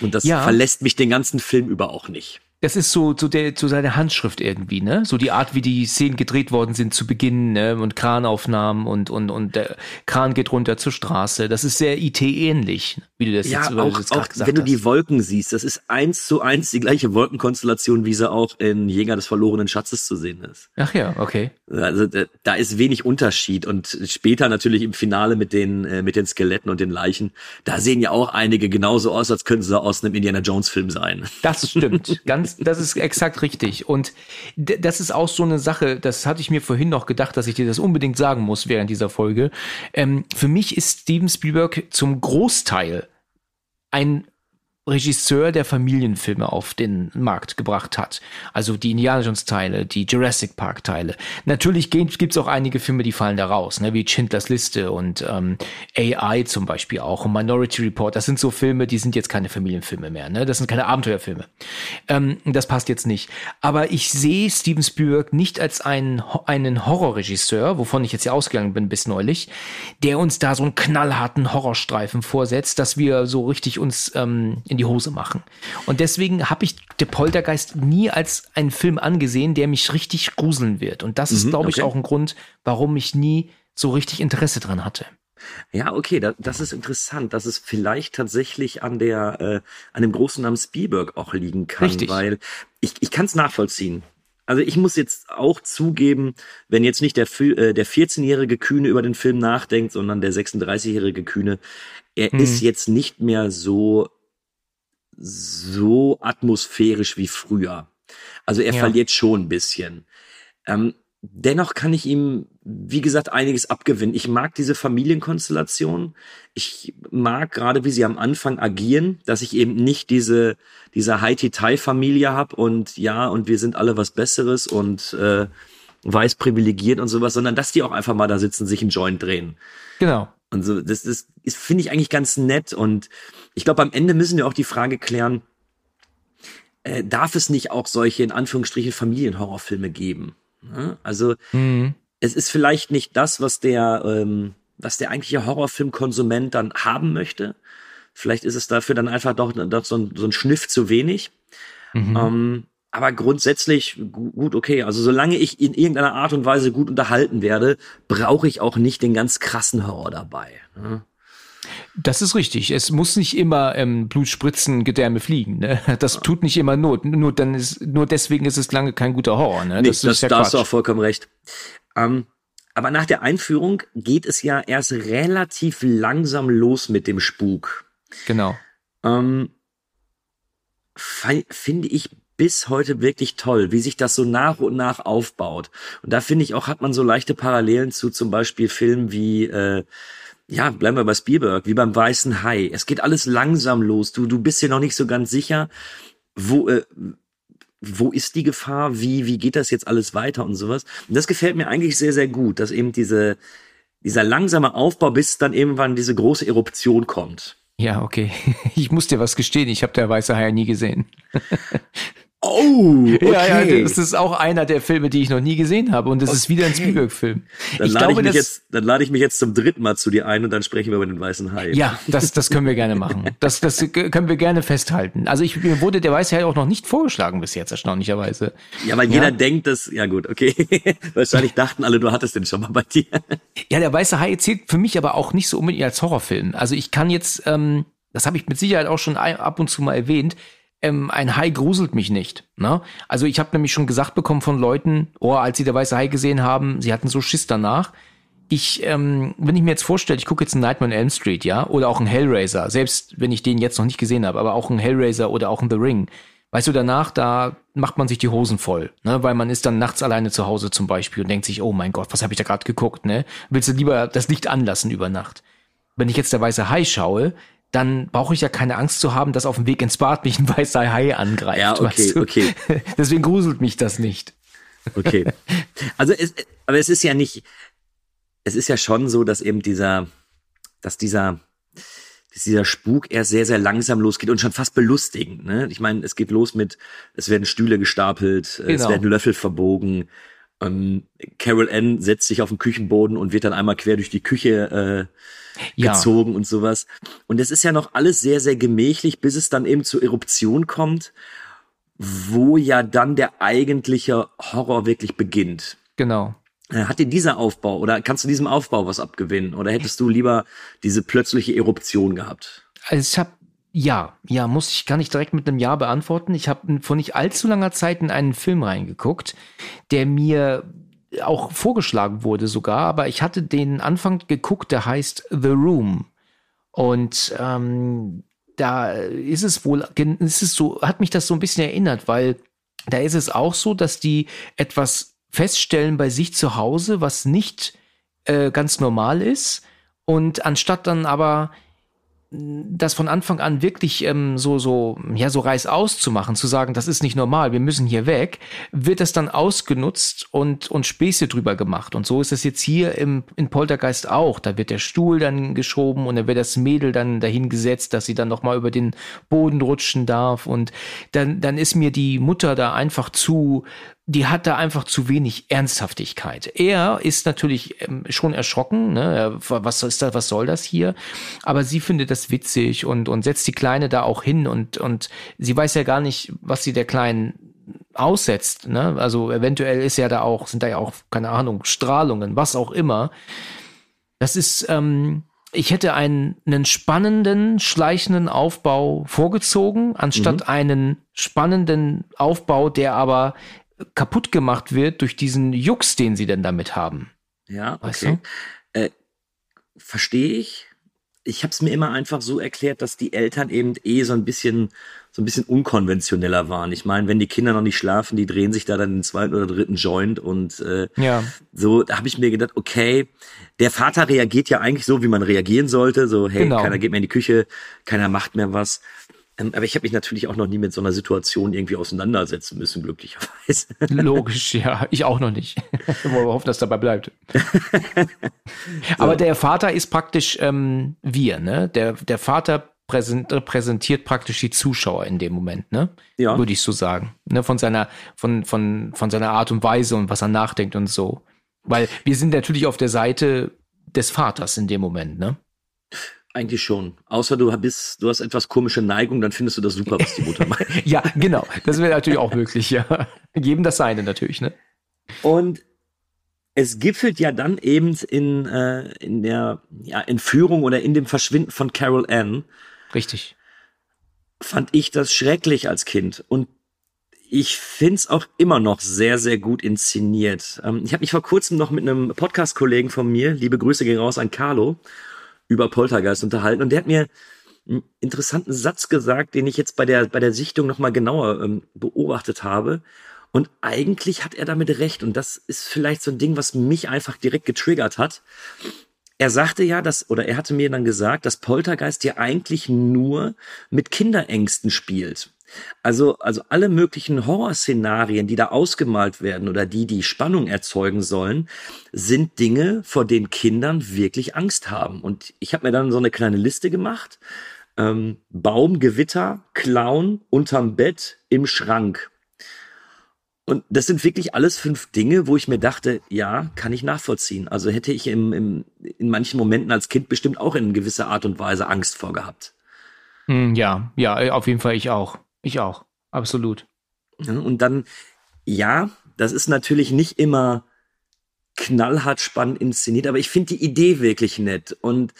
Speaker 1: Und das
Speaker 2: Ja.
Speaker 1: verlässt mich den ganzen Film über auch nicht.
Speaker 2: Das ist so, so, der, so seine Handschrift irgendwie, ne? So die Art, wie die Szenen gedreht worden sind zu Beginn, ne? Und Kranaufnahmen und, und, und der Kran geht runter zur Straße. Das ist sehr IT-ähnlich, wie du das
Speaker 1: Ja,
Speaker 2: jetzt,
Speaker 1: auch,
Speaker 2: das
Speaker 1: auch
Speaker 2: gesagt
Speaker 1: wenn du
Speaker 2: hast.
Speaker 1: die Wolken siehst, das ist eins zu eins die gleiche Wolkenkonstellation, wie sie auch in Jäger des verlorenen Schatzes zu sehen ist.
Speaker 2: Ach ja, okay.
Speaker 1: Also da, da ist wenig Unterschied und später natürlich im Finale mit den äh, mit den Skeletten und den Leichen, da sehen ja auch einige genauso aus, als könnten sie aus einem Indiana Jones Film sein.
Speaker 2: Das stimmt. Ganz, das ist exakt richtig. Und das ist auch so eine Sache, das hatte ich mir vorhin noch gedacht, dass ich dir das unbedingt sagen muss während dieser Folge. Ähm, für mich ist Steven Spielberg zum Großteil ein Regisseur, der Familienfilme auf den Markt gebracht hat. Also die Indiana Jones Teile, die Jurassic Park Teile. Natürlich gibt es auch einige Filme, die fallen da raus, ne, wie Schindlers Liste und ähm, AI zum Beispiel auch und Minority Report. Das sind so Filme, die sind jetzt keine Familienfilme mehr. Ne? Das sind keine Abenteuerfilme. Ähm, das passt jetzt nicht. Aber ich sehe Steven Spielberg nicht als einen, einen Horrorregisseur, wovon ich jetzt ja ausgegangen bin bis neulich, der uns da so einen knallharten Horrorstreifen vorsetzt, dass wir so richtig uns ähm, in die Hose machen. Und deswegen habe ich The Poltergeist nie als einen Film angesehen, der mich richtig gruseln wird. Und das ist,
Speaker 1: Mhm,
Speaker 2: glaube ich,
Speaker 1: okay.
Speaker 2: auch ein Grund, warum ich nie so richtig Interesse dran hatte.
Speaker 1: Ja, okay, da, das ist interessant, dass es vielleicht tatsächlich an der, äh, an dem großen Namen Spielberg auch liegen kann,
Speaker 2: Richtig.
Speaker 1: weil ich, ich kann es nachvollziehen. Also ich muss jetzt auch zugeben, wenn jetzt nicht der, äh, der 14-jährige Kühne über den Film nachdenkt, sondern der 36-jährige Kühne, er
Speaker 2: Mhm.
Speaker 1: ist jetzt nicht mehr so so atmosphärisch wie früher. Also er
Speaker 2: Ja.
Speaker 1: verliert schon ein bisschen. Ähm, dennoch kann ich ihm, wie gesagt, einiges abgewinnen. Ich mag diese Familienkonstellation. Ich mag gerade, wie sie am Anfang agieren, dass ich eben nicht diese, diese Haiti-Tai-Familie habe und ja, und wir sind alle was Besseres und äh, weiß privilegiert und sowas, sondern dass die auch einfach mal da sitzen, sich einen Joint drehen.
Speaker 2: Genau.
Speaker 1: Und so, das, das ist, finde ich eigentlich ganz nett. Und ich glaube, am Ende müssen wir auch die Frage klären, äh, darf es nicht auch solche, in Anführungsstrichen, Familienhorrorfilme geben? Ne? Also,
Speaker 2: Mhm.
Speaker 1: es ist vielleicht nicht das, was der, ähm, was der eigentliche Horrorfilmkonsument dann haben möchte. Vielleicht ist es dafür dann einfach doch, doch so, ein, so ein Schniff zu wenig.
Speaker 2: Mhm.
Speaker 1: Ähm, aber grundsätzlich gu- gut, okay. Also solange ich in irgendeiner Art und Weise gut unterhalten werde, brauche ich auch nicht den ganz krassen Horror dabei. ne?
Speaker 2: Das ist richtig. Es muss nicht immer ähm, Blut spritzen, Gedärme fliegen. Ne? Das tut nicht immer Not. Nur dann ist, nur deswegen ist es lange kein guter Horror. Ne? Das,
Speaker 1: das,
Speaker 2: ist ja
Speaker 1: da hast du auch vollkommen recht. Ähm, aber nach der Einführung geht es ja erst relativ langsam los mit dem Spuk.
Speaker 2: Genau.
Speaker 1: Ähm, finde ich bis heute wirklich toll, wie sich das so nach und nach aufbaut. Und da finde ich auch, hat man so leichte Parallelen zu zum Beispiel Filmen wie, äh, ja, bleiben wir bei Spielberg, wie beim Weißen Hai. Es geht alles langsam los. Du, du bist dir noch nicht so ganz sicher, wo, äh, wo ist die Gefahr, wie, wie geht das jetzt alles weiter und sowas. Und das gefällt mir eigentlich sehr, sehr gut, dass eben diese, dieser langsame Aufbau, bis dann irgendwann diese große Eruption kommt.
Speaker 2: Ja, okay. Ich muss dir was gestehen. Ich habe der Weiße Hai nie gesehen.
Speaker 1: Oh, okay.
Speaker 2: Ja, ja, das ist auch einer der Filme, die ich noch nie gesehen habe. Und das ist wieder ein Spielberg-Film.
Speaker 1: Dann
Speaker 2: Ich
Speaker 1: lade ich,
Speaker 2: glaube,
Speaker 1: mich
Speaker 2: das,
Speaker 1: jetzt, dann lade ich mich jetzt zum dritten Mal zu dir ein und dann sprechen wir über den weißen Hai.
Speaker 2: ja, das, das können wir gerne machen. Das, das können wir gerne festhalten. Also ich, mir wurde der Weiße Hai auch noch nicht vorgeschlagen bis jetzt, erstaunlicherweise.
Speaker 1: Ja, weil
Speaker 2: Ja.
Speaker 1: jeder denkt, dass, ja gut, okay. Wahrscheinlich dachten alle, du hattest den schon mal bei dir.
Speaker 2: Ja, der Weiße Hai zählt für mich aber auch nicht so unbedingt als Horrorfilm. Also ich kann jetzt, ähm, das habe ich mit Sicherheit auch schon ab und zu mal erwähnt, ähm, ein Hai gruselt mich nicht. Ne? Also ich habe nämlich schon gesagt bekommen von Leuten, oh, als sie der Weiße Hai gesehen haben, sie hatten so Schiss danach. Ich, ähm, wenn ich mir jetzt vorstelle, ich gucke jetzt einen Nightmare on Elm Street, ja, oder auch einen Hellraiser, selbst wenn ich den jetzt noch nicht gesehen habe, aber auch einen Hellraiser oder auch einen The Ring. Weißt du, danach, da macht man sich die Hosen voll, ne? weil man ist dann nachts alleine zu Hause zum Beispiel und denkt sich, oh mein Gott, was habe ich da gerade geguckt, ne? Willst du lieber das Licht anlassen über Nacht? Wenn ich jetzt der weiße Hai schaue, dann brauche ich ja keine Angst zu haben, dass auf dem Weg ins Bad mich ein weißer Hai angreift.
Speaker 1: Ja, okay,
Speaker 2: weißt du?
Speaker 1: okay.
Speaker 2: Deswegen gruselt mich das nicht.
Speaker 1: Okay. Also es, aber es ist ja nicht, es ist ja schon so, dass eben dieser, dass dieser, dass dieser Spuk erst sehr, sehr langsam losgeht und schon fast belustigend. Ne? Ich meine, es geht los mit, es werden Stühle gestapelt, es
Speaker 2: Genau.
Speaker 1: werden Löffel verbogen. Ähm, Carol Ann setzt sich auf den Küchenboden und wird dann einmal quer durch die Küche äh,
Speaker 2: Ja.
Speaker 1: gezogen und sowas. Und es ist ja noch alles sehr, sehr gemächlich, bis es dann eben zur Eruption kommt, wo ja dann der eigentliche Horror wirklich beginnt.
Speaker 2: Genau.
Speaker 1: Äh, Hat dir dieser Aufbau oder kannst du diesem Aufbau was abgewinnen? Oder hättest du lieber diese plötzliche Eruption gehabt?
Speaker 2: Also ich habe ja, ja, muss ich gar nicht direkt mit einem Ja beantworten. Ich habe vor nicht allzu langer Zeit in einen Film reingeguckt, der mir auch vorgeschlagen wurde sogar, aber ich hatte den Anfang geguckt, der heißt The Room. Und ähm, da ist es wohl, ist es so, hat mich das so ein bisschen erinnert, weil da ist es auch so, dass die etwas feststellen bei sich zu Hause, was nicht äh, ganz normal ist. Und anstatt dann aber das von Anfang an wirklich ähm, so so ja so reißaus zu zu sagen, das ist nicht normal, wir müssen hier weg, wird das dann ausgenutzt und und Späße drüber gemacht und so ist es jetzt hier im in Poltergeist auch. Da wird der Stuhl dann geschoben und dann wird das Mädel dann dahin gesetzt, dass sie dann noch mal über den Boden rutschen darf und dann dann ist mir die Mutter da einfach zu die hat da einfach zu wenig Ernsthaftigkeit. Er ist natürlich ähm, schon erschrocken, ne? was ist das, was soll das hier? Aber sie findet das witzig und und setzt die Kleine da auch hin und und sie weiß ja gar nicht, was sie der Kleinen aussetzt, ne? Also eventuell ist ja da auch sind da ja auch keine Ahnung Strahlungen, was auch immer. Das ist ähm, ich hätte einen, einen spannenden, schleichenden Aufbau vorgezogen, anstatt mhm. einen spannenden Aufbau, der aber kaputt gemacht wird durch diesen Jux, den sie denn damit haben.
Speaker 1: Ja, okay. Weißt du? äh, Verstehe ich. Ich habe es mir immer einfach so erklärt, dass die Eltern eben eh so ein bisschen so ein bisschen unkonventioneller waren. Ich meine, wenn die Kinder noch nicht schlafen, die drehen sich da dann den zweiten oder dritten Joint und äh, ja. so, da habe ich mir gedacht, okay, der Vater reagiert ja eigentlich so, wie man reagieren sollte. So, hey, genau. keiner geht mehr in die Küche, keiner macht mehr was. Ähm, aber ich habe mich natürlich auch noch nie mit so einer Situation irgendwie auseinandersetzen müssen, glücklicherweise.
Speaker 2: Logisch, ja. Ich auch noch nicht. Wollen wir hoffen, dass dabei bleibt. aber der Vater ist praktisch ähm, wir, ne? Der, der Vater repräsentiert praktisch die Zuschauer in dem Moment, ne? Ja. Würde ich so sagen. Ne? Von seiner, von, von, von seiner Art und Weise und was er nachdenkt und so. Weil wir sind natürlich auf der Seite des Vaters in dem Moment, ne?
Speaker 1: Eigentlich schon. Außer du bist, du hast etwas komische Neigung, dann findest du das super, was die Mutter macht.
Speaker 2: ja, genau. Das wäre natürlich auch möglich, ja. Geben das seine natürlich, ne?
Speaker 1: Und es gipfelt ja dann eben in, äh, in der ja, Entführung oder in dem Verschwinden von Carol Ann.
Speaker 2: Richtig.
Speaker 1: Fand ich das schrecklich als Kind. Und ich find's auch immer noch sehr, sehr gut inszeniert. Ähm, ich habe mich vor kurzem noch mit einem Podcast-Kollegen von mir, liebe Grüße gehen raus an Carlo, über Poltergeist unterhalten und der hat mir einen interessanten Satz gesagt, den ich jetzt bei der, bei der Sichtung nochmal genauer ähm, beobachtet habe. Und eigentlich hat er damit recht. Und das ist vielleicht so ein Ding, was mich einfach direkt getriggert hat. Er sagte ja, dass, oder er hatte mir dann gesagt, dass Poltergeist ja eigentlich nur mit Kinderängsten spielt. Also, also alle möglichen Horrorszenarien, die da ausgemalt werden oder die die Spannung erzeugen sollen, sind Dinge, vor denen Kindern wirklich Angst haben. Und ich habe mir dann so eine kleine Liste gemacht. Ähm, Baum, Gewitter, Clown, unterm Bett, im Schrank. Und das sind wirklich alles fünf Dinge, wo ich mir dachte, ja, kann ich nachvollziehen. Also hätte ich im, im, in manchen Momenten als Kind bestimmt auch in gewisser Art und Weise Angst vorgehabt.
Speaker 2: Hm, ja, ja, auf jeden Fall ich auch. Ich auch, absolut.
Speaker 1: und dann, ja, das ist natürlich nicht immer knallhart spannend inszeniert, aber ich finde die Idee wirklich nett. Und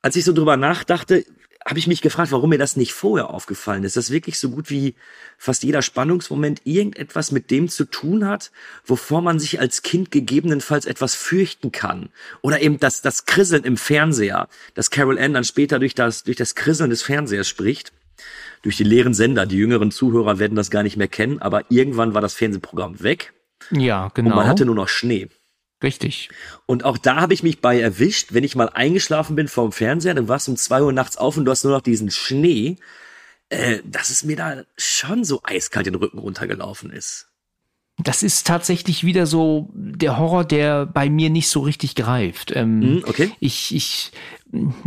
Speaker 1: als ich so drüber nachdachte, habe ich mich gefragt, warum mir das nicht vorher aufgefallen ist. Das wirklich so gut wie fast jeder Spannungsmoment irgendetwas mit dem zu tun hat, wovor man sich als Kind gegebenenfalls etwas fürchten kann. Oder eben das, das Krisseln im Fernseher, dass Carol Ann dann später durch das, durch das Krisseln des Fernsehers spricht durch die leeren Sender. Die jüngeren Zuhörer werden das gar nicht mehr kennen, aber irgendwann war das Fernsehprogramm weg.
Speaker 2: Ja, genau.
Speaker 1: Und man hatte nur noch Schnee.
Speaker 2: Richtig.
Speaker 1: Und auch da habe ich mich bei erwischt, wenn ich mal eingeschlafen bin vorm Fernseher, dann warst du um zwei Uhr nachts auf und du hast nur noch diesen Schnee, äh, dass es mir da schon so eiskalt den Rücken runtergelaufen ist.
Speaker 2: Das ist tatsächlich wieder so der Horror, der bei mir nicht so richtig greift. Ähm,
Speaker 1: mm, okay.
Speaker 2: Ich, ich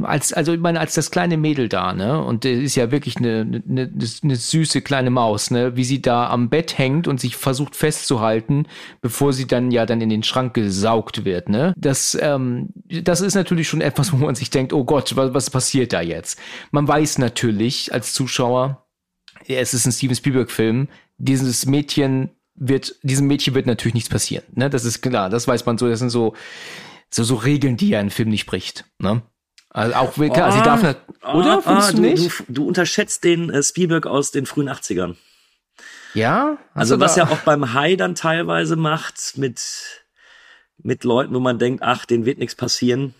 Speaker 2: als, also ich meine, als das kleine Mädel da, ne, und der ist ja wirklich eine, eine, eine süße kleine Maus, ne, wie sie da am Bett hängt und sich versucht festzuhalten, bevor sie dann ja dann in den Schrank gesaugt wird, ne. Das, ähm, das ist natürlich schon etwas, wo man sich denkt, oh Gott, was, was passiert da jetzt? Man weiß natürlich als Zuschauer, es ist ein Steven Spielberg-Film, dieses Mädchen wird, diesem Mädchen wird natürlich nichts passieren, ne, das ist klar, das weiß man so, das sind so, so, so Regeln, die ja ein Film nicht bricht, ne. Also auch klar, oh, sie darf nicht, oder?
Speaker 1: Oh, oh, du, nicht? Du, du, unterschätzt den äh, Spielberg aus den frühen 80ern.
Speaker 2: Ja?
Speaker 1: Also was er auch beim High dann teilweise macht mit, mit Leuten, wo man denkt, ach, denen wird nichts passieren.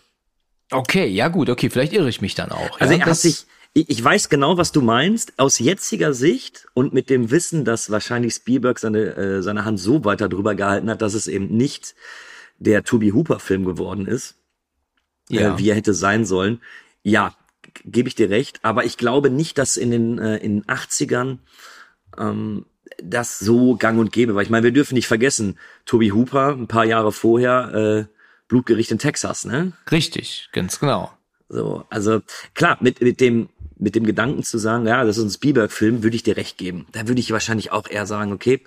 Speaker 2: Okay, ja gut, okay, vielleicht irre ich mich dann auch.
Speaker 1: Also
Speaker 2: ja,
Speaker 1: er hat sich, ich, ich weiß genau, was du meinst. Aus jetziger Sicht und mit dem Wissen, dass wahrscheinlich Spielberg seine, äh, seine Hand so weiter drüber gehalten hat, dass es eben nicht der Toby Hooper Film geworden ist, ja. äh, wie er hätte sein sollen. Ja, gebe ich dir recht, aber ich glaube nicht, dass in den, äh, in den 80ern ähm, das so gang und gäbe, weil ich meine, wir dürfen nicht vergessen, Toby Hooper, ein paar Jahre vorher, äh, Blutgericht in Texas, ne?
Speaker 2: Richtig, ganz genau.
Speaker 1: So, also klar, mit, mit dem mit dem Gedanken zu sagen, ja, das ist ein Spielberg-Film, würde ich dir recht geben. Da würde ich wahrscheinlich auch eher sagen, okay,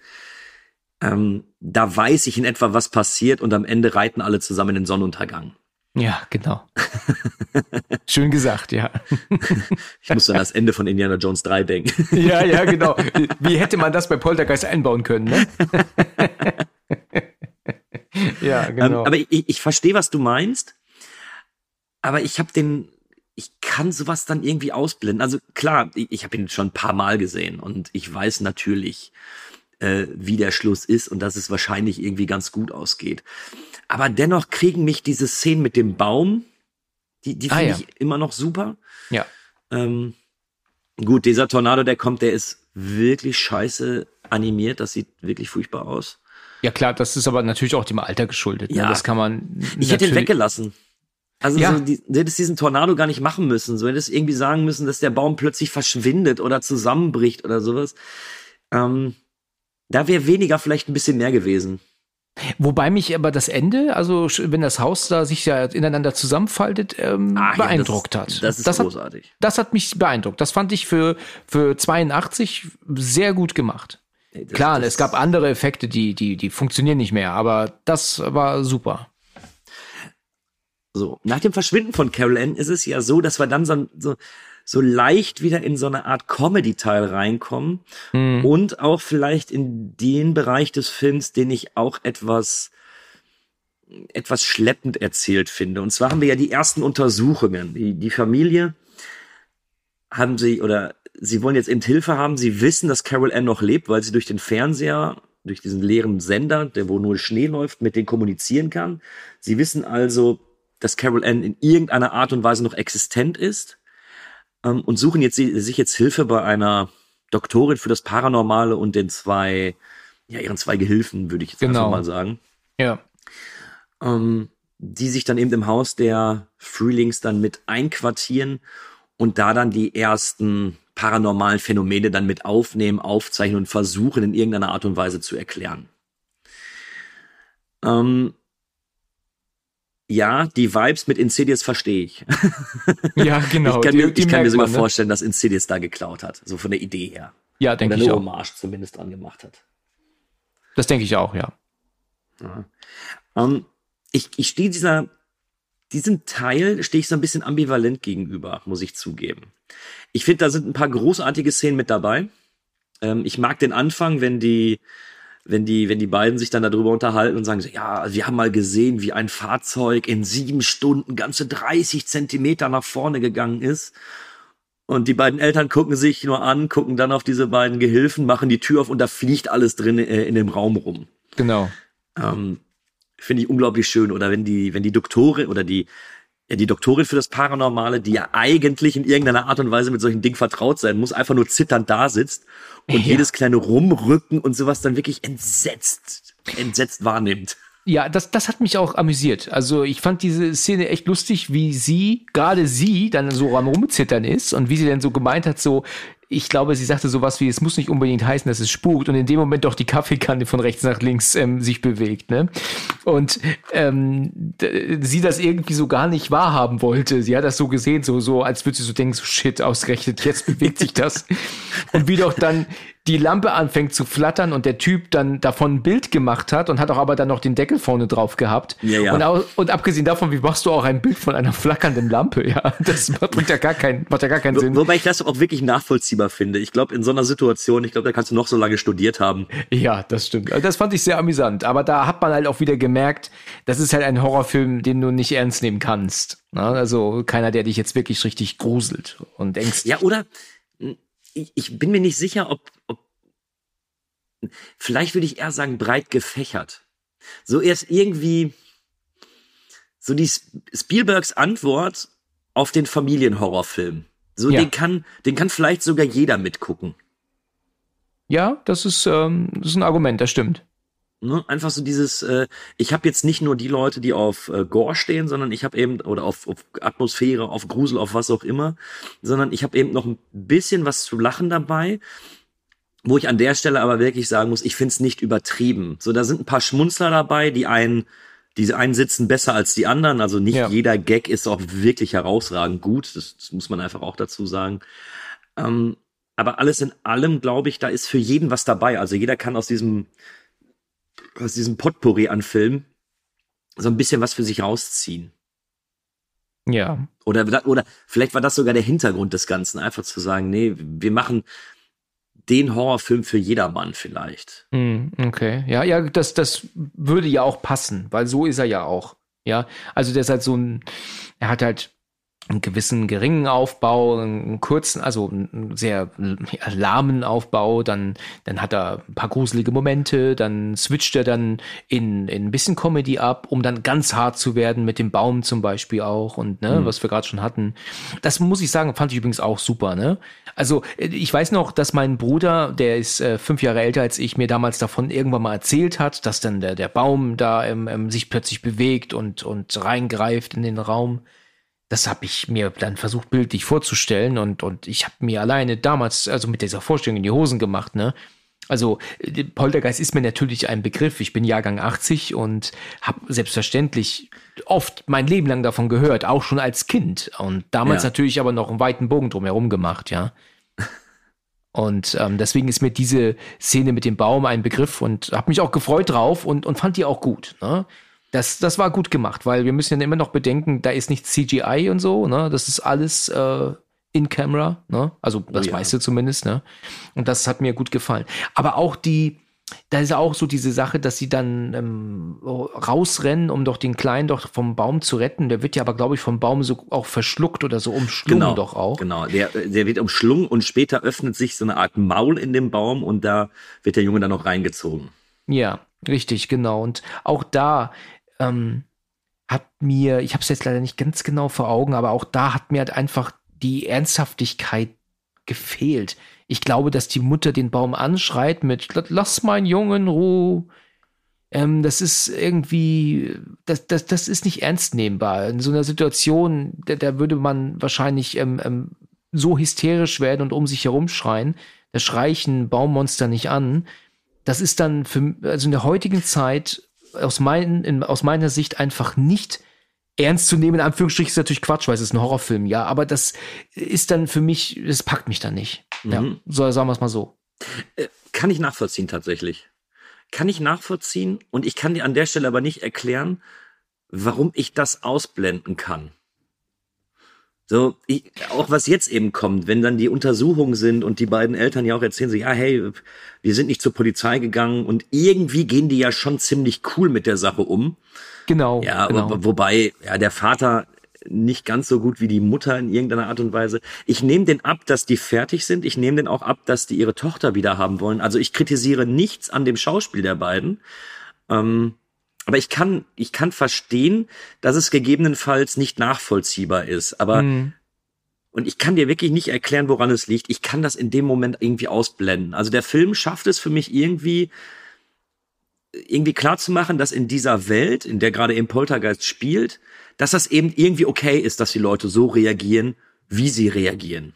Speaker 1: ähm, da weiß ich in etwa, was passiert und am Ende reiten alle zusammen in den Sonnenuntergang.
Speaker 2: Ja, genau. Schön gesagt, ja.
Speaker 1: Ich muss an das Ende von Indiana Jones 3 denken.
Speaker 2: Ja, ja, genau. Wie hätte man das bei Poltergeist einbauen können, ne? ja, genau.
Speaker 1: Ähm, aber ich, ich verstehe, was du meinst. Aber ich habe den, ich kann sowas dann irgendwie ausblenden. Also klar, ich, ich habe ihn schon ein paar Mal gesehen und ich weiß natürlich, äh, wie der Schluss ist und dass es wahrscheinlich irgendwie ganz gut ausgeht. Aber dennoch kriegen mich diese Szenen mit dem Baum, die, die
Speaker 2: Ah,
Speaker 1: finde
Speaker 2: ja.
Speaker 1: ich immer noch super.
Speaker 2: Ja.
Speaker 1: Ähm, gut, dieser Tornado, der kommt, der ist wirklich scheiße animiert. Das sieht wirklich furchtbar aus.
Speaker 2: Ja, klar, das ist aber natürlich auch dem Alter geschuldet. Ne?
Speaker 1: Ja.
Speaker 2: Das kann man.
Speaker 1: Ich hätte ihn weggelassen. Also
Speaker 2: Ja.
Speaker 1: so, die, du hättest diesen Tornado gar nicht machen müssen. So hättest irgendwie sagen müssen, dass der Baum plötzlich verschwindet oder zusammenbricht oder sowas. Ähm, da wäre weniger vielleicht ein bisschen mehr gewesen.
Speaker 2: Wobei mich aber das Ende, also wenn das Haus da sich ja ineinander zusammenfaltet, ähm,
Speaker 1: ja,
Speaker 2: beeindruckt
Speaker 1: das,
Speaker 2: hat.
Speaker 1: Das ist
Speaker 2: das hat,
Speaker 1: großartig.
Speaker 2: das hat mich beeindruckt. Das fand ich für, für 82 sehr gut gemacht.
Speaker 1: Ey, das-
Speaker 2: Klar,
Speaker 1: das-
Speaker 2: es gab andere Effekte, die, die, die funktionieren nicht mehr, aber das war super.
Speaker 1: So, nach dem Verschwinden von Carol Ann ist es ja so, dass wir dann so, so, so leicht wieder in so eine Art Comedy-Teil reinkommen
Speaker 2: Hm.
Speaker 1: und auch vielleicht in den Bereich des Films, den ich auch etwas etwas schleppend erzählt finde. Und zwar haben wir ja die ersten Untersuchungen. Die, die Familie haben sie oder sie wollen jetzt eben Hilfe haben. Sie wissen, dass Carol Ann noch lebt, weil sie durch den Fernseher, durch diesen leeren Sender, der wo nur Schnee läuft, mit denen kommunizieren kann. Sie wissen also, dass Carol Ann in irgendeiner Art und Weise noch existent ist ähm, und suchen jetzt sich jetzt Hilfe bei einer Doktorin für das Paranormale und den zwei, ja, ihren zwei Gehilfen, würde ich jetzt
Speaker 2: Genau.
Speaker 1: einfach mal sagen
Speaker 2: Ja.
Speaker 1: ähm, die sich dann eben im Haus der Freelings dann mit einquartieren und da dann die ersten paranormalen Phänomene dann mit aufnehmen, aufzeichnen und versuchen in irgendeiner Art und Weise zu erklären. Ähm, ja, die Vibes mit Insidious verstehe ich.
Speaker 2: Ja, genau.
Speaker 1: ich kann,
Speaker 2: Die-
Speaker 1: mir, ich kann mir sogar
Speaker 2: man, ne?
Speaker 1: vorstellen, dass Insidious da geklaut hat, so von der Idee her.
Speaker 2: Ja, denke ich
Speaker 1: eine
Speaker 2: auch.
Speaker 1: Hommage zumindest dran gemacht hat.
Speaker 2: Das denke ich auch, ja.
Speaker 1: Ähm, ich, ich stehe dieser, diesem Teil stehe ich so ein bisschen ambivalent gegenüber, muss ich zugeben. Ich finde, da sind ein paar großartige Szenen mit dabei. Ähm, ich mag den Anfang, wenn die, wenn die, wenn die beiden sich dann darüber unterhalten und sagen ja, wir haben mal gesehen, wie ein Fahrzeug in sieben Stunden ganze 30 Zentimeter nach vorne gegangen ist. Und die beiden Eltern gucken sich nur an, gucken dann auf diese beiden Gehilfen, machen die Tür auf und da fliegt alles drin äh, in dem Raum rum.
Speaker 2: Genau.
Speaker 1: Ähm, Finde ich unglaublich schön. Oder wenn die, wenn die Doktorin oder die, die Doktorin für das Paranormale, die ja eigentlich in irgendeiner Art und Weise mit solchen Dingen vertraut sein muss, einfach nur zitternd da sitzt und
Speaker 2: Ja.
Speaker 1: jedes kleine Rumrücken und sowas dann wirklich entsetzt, entsetzt wahrnimmt.
Speaker 2: Ja, das, das hat mich auch amüsiert. Also ich fand diese Szene echt lustig, wie sie, gerade sie, dann so am Rumzittern ist und wie sie dann so gemeint hat, so, ich glaube, sie sagte sowas wie, es muss nicht unbedingt heißen, dass es spukt und in dem Moment doch die Kaffeekanne von rechts nach links ähm, sich bewegt, ne? Und ähm, sie das irgendwie so gar nicht wahrhaben wollte. Sie hat das so gesehen, so, so, als würde sie so denken, so shit, ausgerechnet, jetzt bewegt sich das. Und wie doch dann die Lampe anfängt zu flattern und der Typ dann davon ein Bild gemacht hat und hat auch aber dann noch den Deckel vorne drauf gehabt.
Speaker 1: Ja, ja.
Speaker 2: Und, au- und abgesehen davon, wie machst du auch ein Bild von einer flackernden Lampe? Ja, das macht ja gar keinen, macht ja gar keinen
Speaker 1: Wo,
Speaker 2: Sinn.
Speaker 1: wobei ich das auch wirklich nachvollziehbar finde. Ich glaube, in so einer Situation, ich glaube, da kannst du noch so lange studiert haben.
Speaker 2: Ja, das stimmt. Also Das fand ich sehr amüsant. Aber da hat man halt auch wieder gemerkt, das ist halt ein Horrorfilm, den du nicht ernst nehmen kannst. Also keiner, der dich jetzt wirklich richtig gruselt und denkst.
Speaker 1: Ja, oder ich, bin mir nicht sicher, ob, ob vielleicht würde ich eher sagen, breit gefächert. So erst irgendwie so die Sp- Spielbergs Antwort auf den Familienhorrorfilm. So
Speaker 2: Ja.
Speaker 1: den kann, den kann vielleicht sogar jeder mitgucken.
Speaker 2: Ja, das ist, ähm, das ist ein Argument, das stimmt.
Speaker 1: Ne? Einfach so dieses, äh, ich habe jetzt nicht nur die Leute, die auf äh, Gore stehen, sondern ich habe eben, oder auf, auf Atmosphäre, auf Grusel, auf was auch immer, sondern ich habe eben noch ein bisschen was zu lachen dabei. Wo ich an der Stelle aber wirklich sagen muss, ich find's nicht übertrieben. So, da sind ein paar Schmunzler dabei, die einen, diese einen sitzen besser als die anderen. Also nicht
Speaker 2: Ja.
Speaker 1: jeder Gag ist auch wirklich herausragend gut. Das, das muss man einfach auch dazu sagen. Ähm, aber alles in allem, glaube ich, da ist für jeden was dabei. Also jeder kann aus diesem, aus diesem Potpourri an Filmen so ein bisschen was für sich rausziehen.
Speaker 2: Ja.
Speaker 1: Oder, oder vielleicht war das sogar der Hintergrund des Ganzen, einfach zu sagen, nee, wir machen den Horrorfilm für jedermann vielleicht.
Speaker 2: Hm, Okay, ja, ja, das, das würde ja auch passen, weil so ist er ja auch. Ja, also der ist halt so ein, er hat halt einen gewissen geringen Aufbau, einen kurzen, also einen sehr lahmen Aufbau, dann, dann hat er ein paar gruselige Momente, dann switcht er dann in, in ein bisschen Comedy ab, um dann ganz hart zu werden mit dem Baum zum Beispiel auch und ne,
Speaker 1: Mhm.
Speaker 2: was wir gerade schon hatten. Das muss ich sagen, fand ich übrigens auch super, ne? Also äh, ich weiß noch, dass mein Bruder, der ist äh, fünf Jahre älter als ich, mir damals davon irgendwann mal erzählt hat, dass dann der, der Baum da ähm, ähm, sich plötzlich bewegt und, und reingreift in den Raum. Das habe ich mir dann versucht, bildlich vorzustellen und, und ich habe mir alleine damals, also mit dieser Vorstellung in die Hosen gemacht, ne? Also äh, Poltergeist ist mir natürlich ein Begriff. Ich bin Jahrgang 80 und habe selbstverständlich oft mein Leben lang davon gehört, auch schon als Kind. Und damals
Speaker 1: Ja.
Speaker 2: natürlich aber noch einen weiten Bogen drumherum gemacht, ja. Und ähm, deswegen ist mir diese Szene mit dem Baum ein Begriff und habe mich auch gefreut drauf und, und fand die auch gut. Ne? Das, das war gut gemacht, weil wir müssen ja immer noch bedenken, da ist nicht CGI und so, ne? Das ist alles äh, in Camera, ne? Also das
Speaker 1: ja.
Speaker 2: meiste zumindest, ne? Und das hat mir gut gefallen. Aber auch die, da ist auch so diese Sache, dass sie dann ähm, rausrennen, um doch den Kleinen doch vom Baum zu retten. Der wird ja aber, glaube ich, vom Baum so auch verschluckt oder so umschlungen
Speaker 1: Genau,
Speaker 2: doch auch.
Speaker 1: Genau, der, der wird umschlungen und später öffnet sich so eine Art Maul in dem Baum und da wird der Junge dann noch reingezogen.
Speaker 2: Ja, richtig, genau. Und auch da ähm, hat mir, ich habe es jetzt leider nicht ganz genau vor Augen, aber auch da hat mir halt einfach die Ernsthaftigkeit gefehlt. Ich glaube, dass die Mutter den Baum anschreit mit Lass meinen Jungen Ruhe. Ähm, das ist irgendwie, das, das, das ist nicht ernst nehmbar. In so einer Situation, da, da würde man wahrscheinlich ähm, ähm, so hysterisch werden und um sich herumschreien. Da schrei ich ein Baummonster nicht an. Das ist dann für, also in der heutigen Zeit aus, mein, in, aus meiner Sicht einfach nicht ernst zu nehmen. In Anführungsstrichen ist natürlich Quatsch, weil es ist ein Horrorfilm, ja. Aber das ist dann für mich, das packt mich dann nicht. Ja,
Speaker 1: Mhm.
Speaker 2: so, sagen wir es mal so.
Speaker 1: Äh, Kann ich nachvollziehen tatsächlich. Kann ich nachvollziehen und ich kann dir an der Stelle aber nicht erklären, warum ich das ausblenden kann. So, ich, auch was jetzt eben kommt, wenn dann die Untersuchungen sind und die beiden Eltern ja auch erzählen so, ja, hey, wir sind nicht zur Polizei gegangen und irgendwie gehen die ja schon ziemlich cool mit der Sache um.
Speaker 2: Genau.
Speaker 1: Ja,
Speaker 2: genau.
Speaker 1: wo- wobei, ja, der Vater nicht ganz so gut wie die Mutter in irgendeiner Art und Weise. Ich nehme den ab, dass die fertig sind. Ich nehme den auch ab, dass die ihre Tochter wieder haben wollen. Also ich kritisiere nichts an dem Schauspiel der beiden. Ähm, aber ich kann, ich kann verstehen, dass es gegebenenfalls nicht nachvollziehbar ist. Aber
Speaker 2: Mhm.
Speaker 1: und ich kann dir wirklich nicht erklären, woran es liegt. Ich kann das in dem Moment irgendwie ausblenden. Also der Film schafft es für mich irgendwie, irgendwie klar zu machen, dass in dieser Welt, in der gerade eben Poltergeist spielt, dass das eben irgendwie okay ist, dass die Leute so reagieren, wie sie reagieren.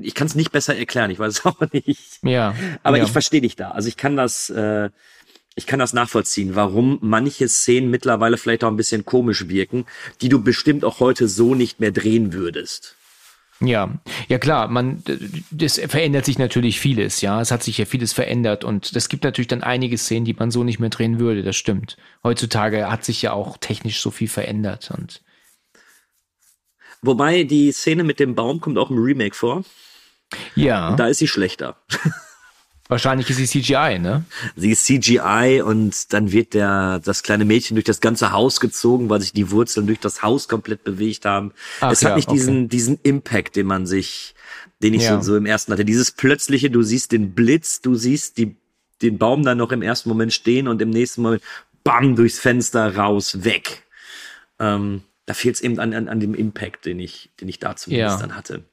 Speaker 1: Ich kann es nicht besser erklären, ich weiß es auch nicht.
Speaker 2: Ja.
Speaker 1: Aber
Speaker 2: ja.
Speaker 1: ich verstehe dich da. Also ich kann das, äh, ich kann das nachvollziehen, warum manche Szenen mittlerweile vielleicht auch ein bisschen komisch wirken, die du bestimmt auch heute so nicht mehr drehen würdest.
Speaker 2: Ja, ja klar, man, das verändert sich natürlich vieles, ja. Es hat sich ja vieles verändert und es gibt natürlich dann einige Szenen, die man so nicht mehr drehen würde, das stimmt. Heutzutage hat sich ja auch technisch so viel verändert und
Speaker 1: Wobei die Szene mit dem Baum kommt auch im Remake vor.
Speaker 2: ja,
Speaker 1: Da ist sie schlechter.
Speaker 2: wahrscheinlich ist sie CGI, ne?
Speaker 1: Sie ist CGI und dann wird der, das kleine Mädchen durch das ganze Haus gezogen, weil sich die Wurzeln durch das Haus komplett bewegt haben.
Speaker 2: Ach
Speaker 1: es hat
Speaker 2: ja,
Speaker 1: nicht
Speaker 2: okay.
Speaker 1: diesen, diesen Impact, den man sich, den ich
Speaker 2: Ja.
Speaker 1: so, so im ersten hatte. Dieses plötzliche, du siehst den Blitz, du siehst die, den Baum dann noch im ersten Moment stehen und im nächsten Moment bam, durchs Fenster raus, weg. Ähm, da fehlt es eben an, an, an dem Impact, den ich, den ich da zumindest
Speaker 2: Ja.
Speaker 1: dann hatte.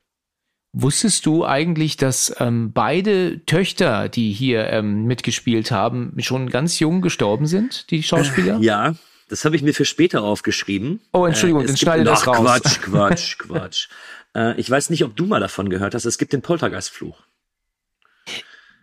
Speaker 2: Wusstest du eigentlich, dass ähm, beide Töchter, die hier ähm, mitgespielt haben, schon ganz jung gestorben sind, die Schauspieler?
Speaker 1: Äh, ja, das habe ich mir für später aufgeschrieben.
Speaker 2: Oh, Entschuldigung,
Speaker 1: äh,
Speaker 2: dann schneide das raus.
Speaker 1: Quatsch, Quatsch, Quatsch. äh, ich weiß nicht, ob du mal davon gehört hast. Es gibt den Poltergeistfluch.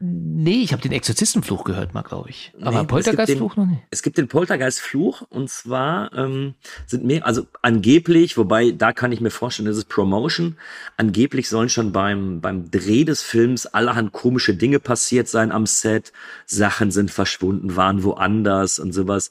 Speaker 2: Nee, ich habe den Exorzistenfluch gehört mal, glaube ich. Aber
Speaker 1: Nee,
Speaker 2: Poltergeistfluch noch nicht.
Speaker 1: Es gibt den Poltergeistfluch und zwar ähm, sind mehr, also angeblich, wobei da kann ich mir vorstellen, das ist Promotion. Angeblich sollen schon beim beim Dreh des Films allerhand komische Dinge passiert sein am Set. Sachen sind verschwunden, waren woanders und sowas.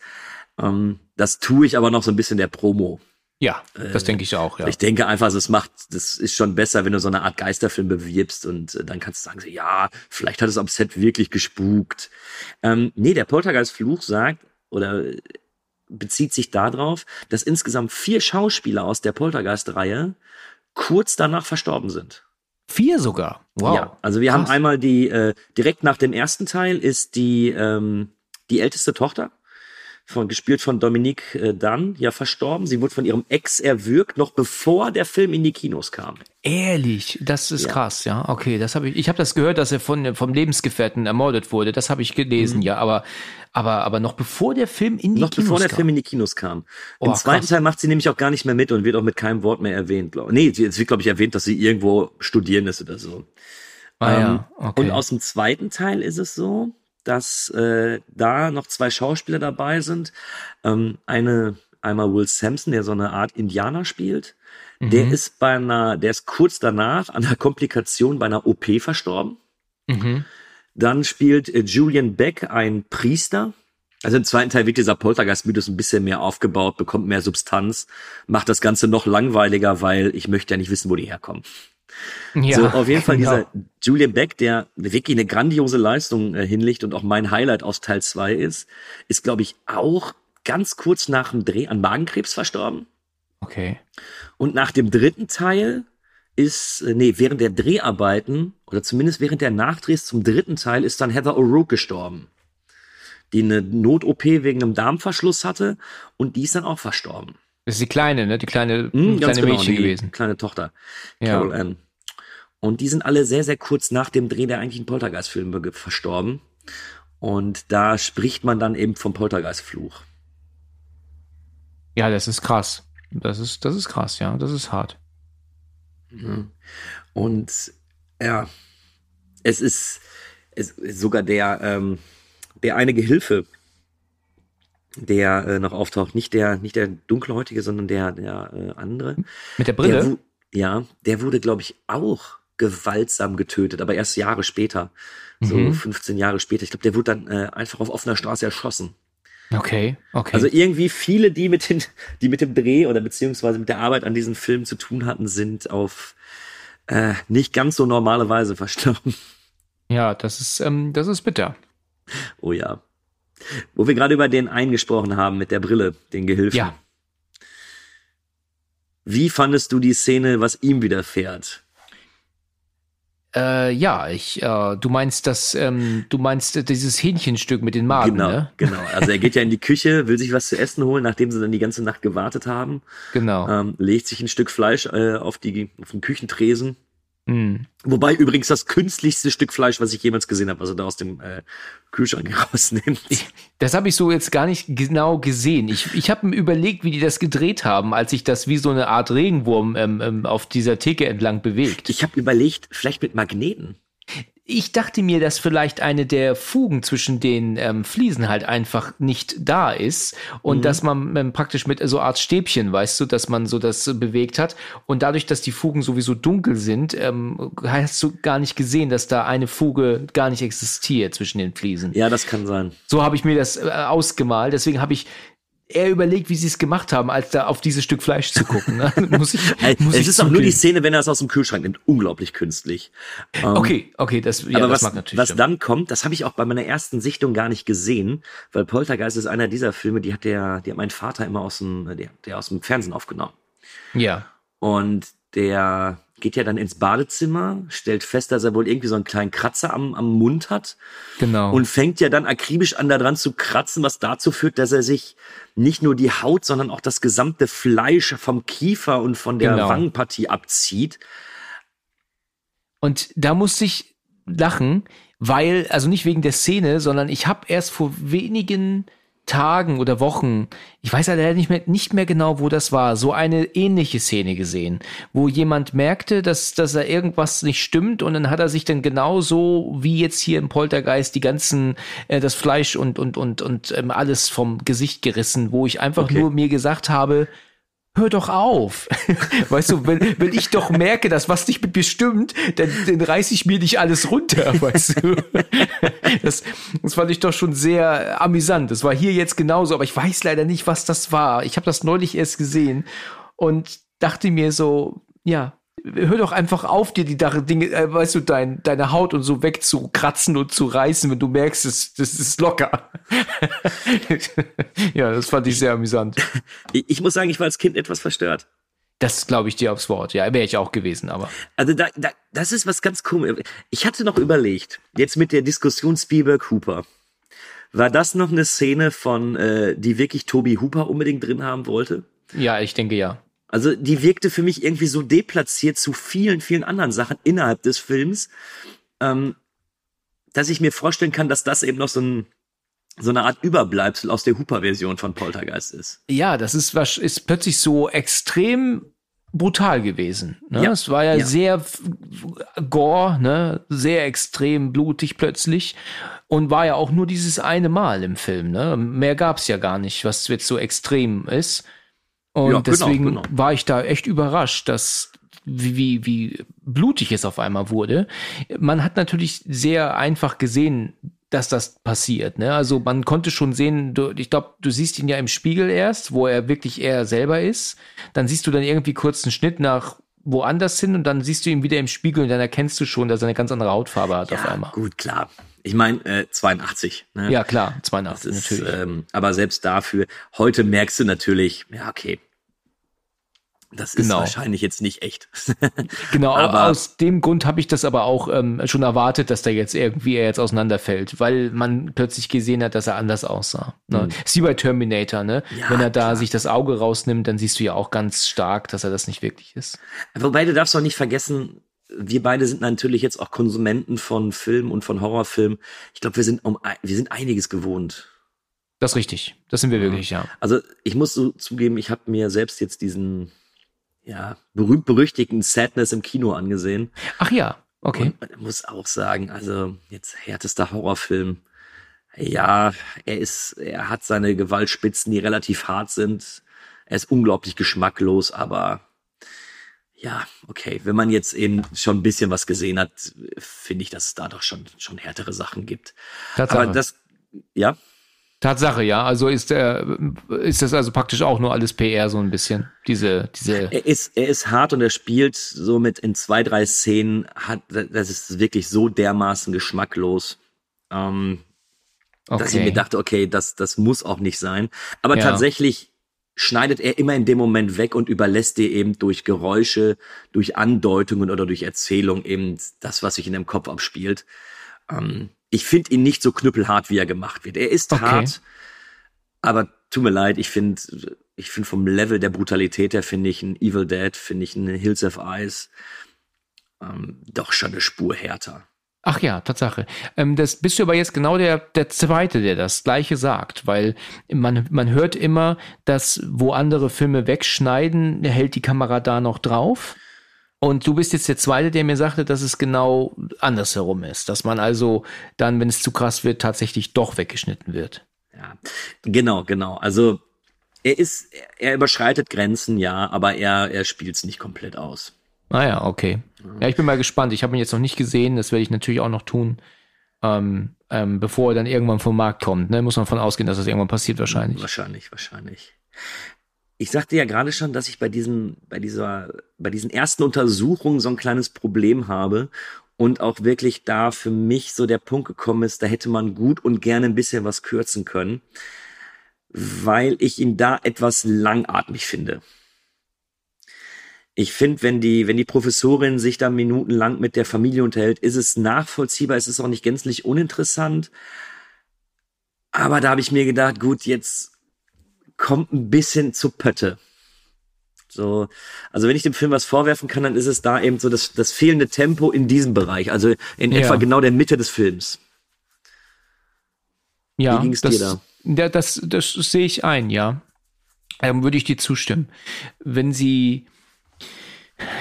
Speaker 1: Ähm, das tue ich aber noch so ein bisschen der Promo.
Speaker 2: Ja, das denke ich auch, ja.
Speaker 1: Ich denke einfach, es macht, das ist schon besser, wenn du so eine Art Geisterfilm bewirbst und äh, dann kannst du sagen, so, ja, vielleicht hat es am Set wirklich gespukt. Ähm, nee, der Poltergeist-Fluch sagt oder äh, bezieht sich darauf, dass insgesamt vier Schauspieler aus der Poltergeist-Reihe kurz danach verstorben sind.
Speaker 2: Vier sogar. Wow.
Speaker 1: Ja, also wir haben
Speaker 2: Krass.
Speaker 1: einmal die, äh, direkt nach dem ersten Teil ist die, ähm, die älteste Tochter, von, gespielt von Dominique äh, Dunn, ja verstorben. Sie wurde von ihrem Ex erwürgt, noch bevor der Film in die Kinos kam.
Speaker 2: Ehrlich, das ist
Speaker 1: Ja.
Speaker 2: krass, ja. Okay, das habe ich. Ich habe das gehört, dass er von vom Lebensgefährten ermordet wurde. Das habe ich gelesen, ja. Aber aber aber noch bevor der Film in die
Speaker 1: noch
Speaker 2: Kinos
Speaker 1: bevor der
Speaker 2: kam.
Speaker 1: Film in die Kinos kam.
Speaker 2: Oh,
Speaker 1: Im zweiten
Speaker 2: krass.
Speaker 1: Teil macht sie nämlich auch gar nicht mehr mit und wird auch mit keinem Wort mehr erwähnt. Glaub. Nee, es wird, glaube ich, erwähnt, dass sie irgendwo studieren ist oder so.
Speaker 2: Ah,
Speaker 1: Ähm,
Speaker 2: ja, okay.
Speaker 1: Und aus dem zweiten Teil ist es so, dass äh, da noch zwei Schauspieler dabei sind. Ähm, eine, einmal Will Sampson, der so eine Art Indianer spielt. Der
Speaker 2: Mhm.
Speaker 1: ist bei einer, der ist kurz danach an einer Komplikation bei einer OP verstorben.
Speaker 2: Mhm.
Speaker 1: Dann spielt äh, Julian Beck ein Priester. Also im zweiten Teil wird dieser Poltergeist-Mythos ein bisschen mehr aufgebaut, bekommt mehr Substanz, macht das Ganze noch langweiliger, weil ich möchte ja nicht wissen, wo die herkommen.
Speaker 2: Ja,
Speaker 1: so, auf jeden Fall
Speaker 2: genau.
Speaker 1: dieser Julian Beck, der wirklich eine grandiose Leistung äh, hinlegt und auch mein Highlight aus Teil 2 ist, ist, glaube ich, auch ganz kurz nach dem Dreh an Magenkrebs verstorben.
Speaker 2: Okay.
Speaker 1: Und nach dem dritten Teil ist, äh, nee, während der Dreharbeiten oder zumindest während der Nachdrehs zum dritten Teil ist dann Heather O'Rourke gestorben, die eine Not-OP wegen einem Darmverschluss hatte und die ist dann auch verstorben.
Speaker 2: Das ist die kleine, ne? Die kleine,
Speaker 1: Hm,
Speaker 2: kleine Mädchen
Speaker 1: die
Speaker 2: gewesen.
Speaker 1: Kleine Tochter,
Speaker 2: Ja.
Speaker 1: Carol Ann. Und die sind alle sehr, sehr kurz nach dem Dreh der eigentlichen Poltergeist-Filme ge- verstorben. Und da spricht man dann eben vom Poltergeist-Fluch.
Speaker 2: Ja, das ist krass. Das ist, das ist krass, ja. Das ist hart.
Speaker 1: Ja. Und ja, es ist, es ist sogar der, ähm, der eine Gehilfe, der äh, noch auftaucht, nicht der, nicht der dunkelhäutige, sondern der, der äh, andere.
Speaker 2: Mit der Brille?
Speaker 1: Der, ja, der wurde, glaube ich, auch gewaltsam getötet, aber erst Jahre später, so
Speaker 2: Mhm.
Speaker 1: 15 Jahre später. Ich glaube, der wurde dann äh, einfach auf offener Straße erschossen.
Speaker 2: Okay, okay.
Speaker 1: Also irgendwie viele, die mit, den, die mit dem Dreh oder beziehungsweise mit der Arbeit an diesem Film zu tun hatten, sind auf äh, nicht ganz so normale Weise verstorben.
Speaker 2: ja, das ist, ähm, das ist bitter.
Speaker 1: Oh ja. Wo wir gerade über den eingesprochen haben mit der Brille, den Gehilfen.
Speaker 2: Ja.
Speaker 1: Wie fandest du die Szene, was ihm widerfährt?
Speaker 2: Äh, ja, ich, äh, du meinst das, ähm, du meinst dieses Hähnchenstück mit den Magen,
Speaker 1: genau,
Speaker 2: ne?
Speaker 1: genau. Also er geht ja in die Küche, will sich was zu essen holen, nachdem sie dann die ganze Nacht gewartet haben.
Speaker 2: Genau.
Speaker 1: Ähm, legt sich ein Stück Fleisch äh, auf, die, auf den Küchentresen.
Speaker 2: Hm.
Speaker 1: Wobei übrigens das künstlichste Stück Fleisch, was ich jemals gesehen habe, was er da aus dem äh, Kühlschrank rausnimmt.
Speaker 2: Das habe ich so jetzt gar nicht genau gesehen. Ich, ich habe mir überlegt, wie die das gedreht haben, als sich das wie so eine Art Regenwurm ähm, ähm, auf dieser Theke entlang bewegt.
Speaker 1: Ich habe überlegt, vielleicht mit Magneten.
Speaker 2: Ich dachte mir, dass vielleicht eine der Fugen zwischen den ähm, Fliesen halt einfach nicht da ist und
Speaker 1: Mhm.
Speaker 2: dass man ähm, praktisch mit so Art Stäbchen, weißt du, dass man so das äh, bewegt hat und dadurch, dass die Fugen sowieso dunkel sind, ähm, hast du gar nicht gesehen, dass da eine Fuge gar nicht existiert zwischen den Fliesen.
Speaker 1: Ja, das kann sein.
Speaker 2: So habe ich mir das äh, ausgemalt. Deswegen habe ich eher überlegt, wie sie es gemacht haben, als da auf dieses Stück Fleisch zu gucken. Ne? muss ich, muss
Speaker 1: es
Speaker 2: ich
Speaker 1: ist auch nur die
Speaker 2: zugeben.
Speaker 1: Szene, wenn er es aus dem Kühlschrank nimmt. Unglaublich künstlich. Ähm,
Speaker 2: Okay, okay, das, ja,
Speaker 1: aber
Speaker 2: das
Speaker 1: was,
Speaker 2: mag natürlich
Speaker 1: was
Speaker 2: stimmen.
Speaker 1: dann kommt, das habe ich auch bei meiner ersten Sichtung gar nicht gesehen, weil Poltergeist ist einer dieser Filme, die hat der, die hat mein Vater immer aus dem, der, der aus dem Fernsehen aufgenommen.
Speaker 2: Ja.
Speaker 1: Und der geht ja dann ins Badezimmer, stellt fest, dass er wohl irgendwie so einen kleinen Kratzer am, am Mund hat
Speaker 2: Genau.
Speaker 1: und fängt ja dann akribisch an, daran zu kratzen, was dazu führt, dass er sich nicht nur die Haut, sondern auch das gesamte Fleisch vom Kiefer und von der
Speaker 2: Genau.
Speaker 1: Wangenpartie abzieht.
Speaker 2: Und da musste ich lachen, weil, also nicht wegen der Szene, sondern ich habe erst vor wenigen Tagen oder Wochen, ich weiß leider nicht mehr, nicht mehr genau, wo das war, so eine ähnliche Szene gesehen, wo jemand merkte, dass, dass er irgendwas nicht stimmt und dann hat er sich dann genauso wie jetzt hier im Poltergeist die ganzen, äh, das Fleisch und, und, und, und ähm, alles vom Gesicht gerissen, wo ich einfach
Speaker 1: Okay.
Speaker 2: nur mir gesagt habe, hör doch auf. Weißt du, wenn, wenn ich doch merke, dass was nicht mit mir stimmt, dann, dann reiß ich mir nicht alles runter, weißt du. Das, das fand ich doch schon sehr amüsant. Das war hier jetzt genauso, aber ich weiß leider nicht, was das war. Ich habe das neulich erst gesehen und dachte mir so, ja, hör doch einfach auf, dir die Dinge, äh, weißt du, dein, deine Haut und so wegzukratzen und zu reißen, wenn du merkst, das, das ist locker. ja, das fand ich sehr amüsant.
Speaker 1: Ich, ich muss sagen, ich war als Kind etwas verstört.
Speaker 2: Das glaube ich dir aufs Wort. Ja, wäre ich auch gewesen, aber.
Speaker 1: Also da, da, das ist was ganz komisch. Ich hatte noch überlegt, jetzt mit der Diskussion Spielberg Hooper, war das noch eine Szene von, äh, die wirklich Toby Hooper unbedingt drin haben wollte?
Speaker 2: Ja, ich denke ja.
Speaker 1: Also die wirkte für mich irgendwie so deplatziert zu vielen, vielen anderen Sachen innerhalb des Films, ähm, dass ich mir vorstellen kann, dass das eben noch so, ein, so eine Art Überbleibsel aus der Hooper-Version von Poltergeist ist.
Speaker 2: Ja, das ist, was ist plötzlich so extrem brutal gewesen. Ne?
Speaker 1: Ja.
Speaker 2: Es war ja,
Speaker 1: Ja.
Speaker 2: sehr gore, ne? sehr extrem blutig plötzlich und war ja auch nur dieses eine Mal im Film. Ne? Mehr gab's ja gar nicht, was jetzt so extrem ist. Und
Speaker 1: Ja, genau,
Speaker 2: deswegen
Speaker 1: genau.
Speaker 2: war ich da echt überrascht, dass wie, wie, wie blutig es auf einmal wurde. Man hat natürlich sehr einfach gesehen, dass das passiert. Ne? Also man konnte schon sehen, du, ich glaube, du siehst ihn ja im Spiegel erst, wo er wirklich er selber ist. Dann siehst du dann irgendwie kurz einen Schnitt nach woanders hin und dann siehst du ihn wieder im Spiegel und dann erkennst du schon, dass er eine ganz andere Hautfarbe hat auf einmal.
Speaker 1: Gut, klar. Ich meine, äh, 82. Ne?
Speaker 2: Ja, klar, 82
Speaker 1: Das ist,
Speaker 2: natürlich.
Speaker 1: ähm, aber selbst dafür, heute merkst du natürlich, ja, okay. Das ist
Speaker 2: Genau.
Speaker 1: wahrscheinlich jetzt nicht echt.
Speaker 2: Genau,
Speaker 1: aber-
Speaker 2: aus dem Grund habe ich das aber auch ähm, schon erwartet, dass der jetzt irgendwie er jetzt auseinanderfällt, weil man plötzlich gesehen hat, dass er anders aussah. Ne?
Speaker 1: Mhm.
Speaker 2: Ist wie bei Terminator, ne?
Speaker 1: Ja,
Speaker 2: Wenn er da
Speaker 1: klar.
Speaker 2: sich das Auge rausnimmt, dann siehst du ja auch ganz stark, dass er das nicht wirklich ist.
Speaker 1: Wobei du darfst auch nicht vergessen, wir beide sind natürlich jetzt auch Konsumenten von Film und von Horrorfilm. Ich glaube, wir sind um, ein- wir sind einiges gewohnt.
Speaker 2: Das ist richtig. Das sind wir wirklich, ja.
Speaker 1: Also ich muss so zugeben, ich habe mir selbst jetzt diesen ja berühmt berüchtigten Sadness im Kino angesehen.
Speaker 2: Ach ja, okay.
Speaker 1: Und man muss auch sagen, also jetzt härtester Horrorfilm. Ja, er ist, er hat seine Gewaltspitzen, die relativ hart sind. Er ist unglaublich geschmacklos, aber ja, okay. Wenn man jetzt eben schon ein bisschen was gesehen hat, finde ich, dass es da doch schon, schon härtere Sachen gibt.
Speaker 2: Tatsache.
Speaker 1: Aber das, ja,
Speaker 2: Tatsache, ja. Also ist der, ist das also praktisch auch nur alles PR so ein bisschen. Diese, diese.
Speaker 1: Er ist, er ist hart und er spielt somit in zwei, drei Szenen, hat, das ist wirklich so dermaßen geschmacklos, ähm, dass ich
Speaker 2: Okay.
Speaker 1: mir dachte, okay, das, das muss auch nicht sein. Aber
Speaker 2: Ja.
Speaker 1: tatsächlich schneidet er immer in dem Moment weg und überlässt dir eben durch Geräusche, durch Andeutungen oder durch Erzählung eben das, was sich in dem Kopf abspielt. Ähm, ich finde ihn nicht so knüppelhart, wie er gemacht wird. Er ist
Speaker 2: Okay.
Speaker 1: hart, aber tut mir leid, ich finde, ich finde vom Level der Brutalität her finde ich ein Evil Dead, finde ich ein Hills of Ice ähm, doch schon eine Spur härter.
Speaker 2: Ach ja, Tatsache. Ähm, das bist du aber jetzt genau der, der Zweite, der das Gleiche sagt, weil man, man hört immer, dass wo andere Filme wegschneiden, hält die Kamera da noch drauf. Und du bist jetzt der Zweite, der mir sagte, dass es genau andersherum ist. Dass man also dann, wenn es zu krass wird, tatsächlich doch weggeschnitten wird.
Speaker 1: Ja, genau, genau. Also er ist, er überschreitet Grenzen, ja, aber er, er spielt es nicht komplett aus.
Speaker 2: Ah ja, okay. Ja, ich bin mal gespannt. Ich habe ihn jetzt noch nicht gesehen. Das werde ich natürlich auch noch tun, ähm, ähm, bevor er dann irgendwann vom Markt kommt. Ne? Muss man von ausgehen, dass das irgendwann passiert wahrscheinlich.
Speaker 1: Wahrscheinlich, wahrscheinlich. Ich sagte ja gerade schon, dass ich bei diesem, bei dieser, bei diesen ersten Untersuchungen so ein kleines Problem habe und auch wirklich da für mich so der Punkt gekommen ist, da hätte man gut und gerne ein bisschen was kürzen können, weil ich ihn da etwas langatmig finde. Ich finde, wenn die, wenn die Professorin sich da minutenlang mit der Familie unterhält, ist es nachvollziehbar, ist es auch nicht gänzlich uninteressant. Aber da habe ich mir gedacht, gut, jetzt kommt ein bisschen zu Pötte. So, also wenn ich dem Film was vorwerfen kann, dann ist es da eben so das, das fehlende Tempo in diesem Bereich, also in
Speaker 2: Ja.
Speaker 1: etwa genau der Mitte des Films.
Speaker 2: Ja,
Speaker 1: Wie ging's
Speaker 2: das,
Speaker 1: dir da?
Speaker 2: Ja, das, das sehe ich ein, ja. Ähm, würde ich dir zustimmen. Wenn sie,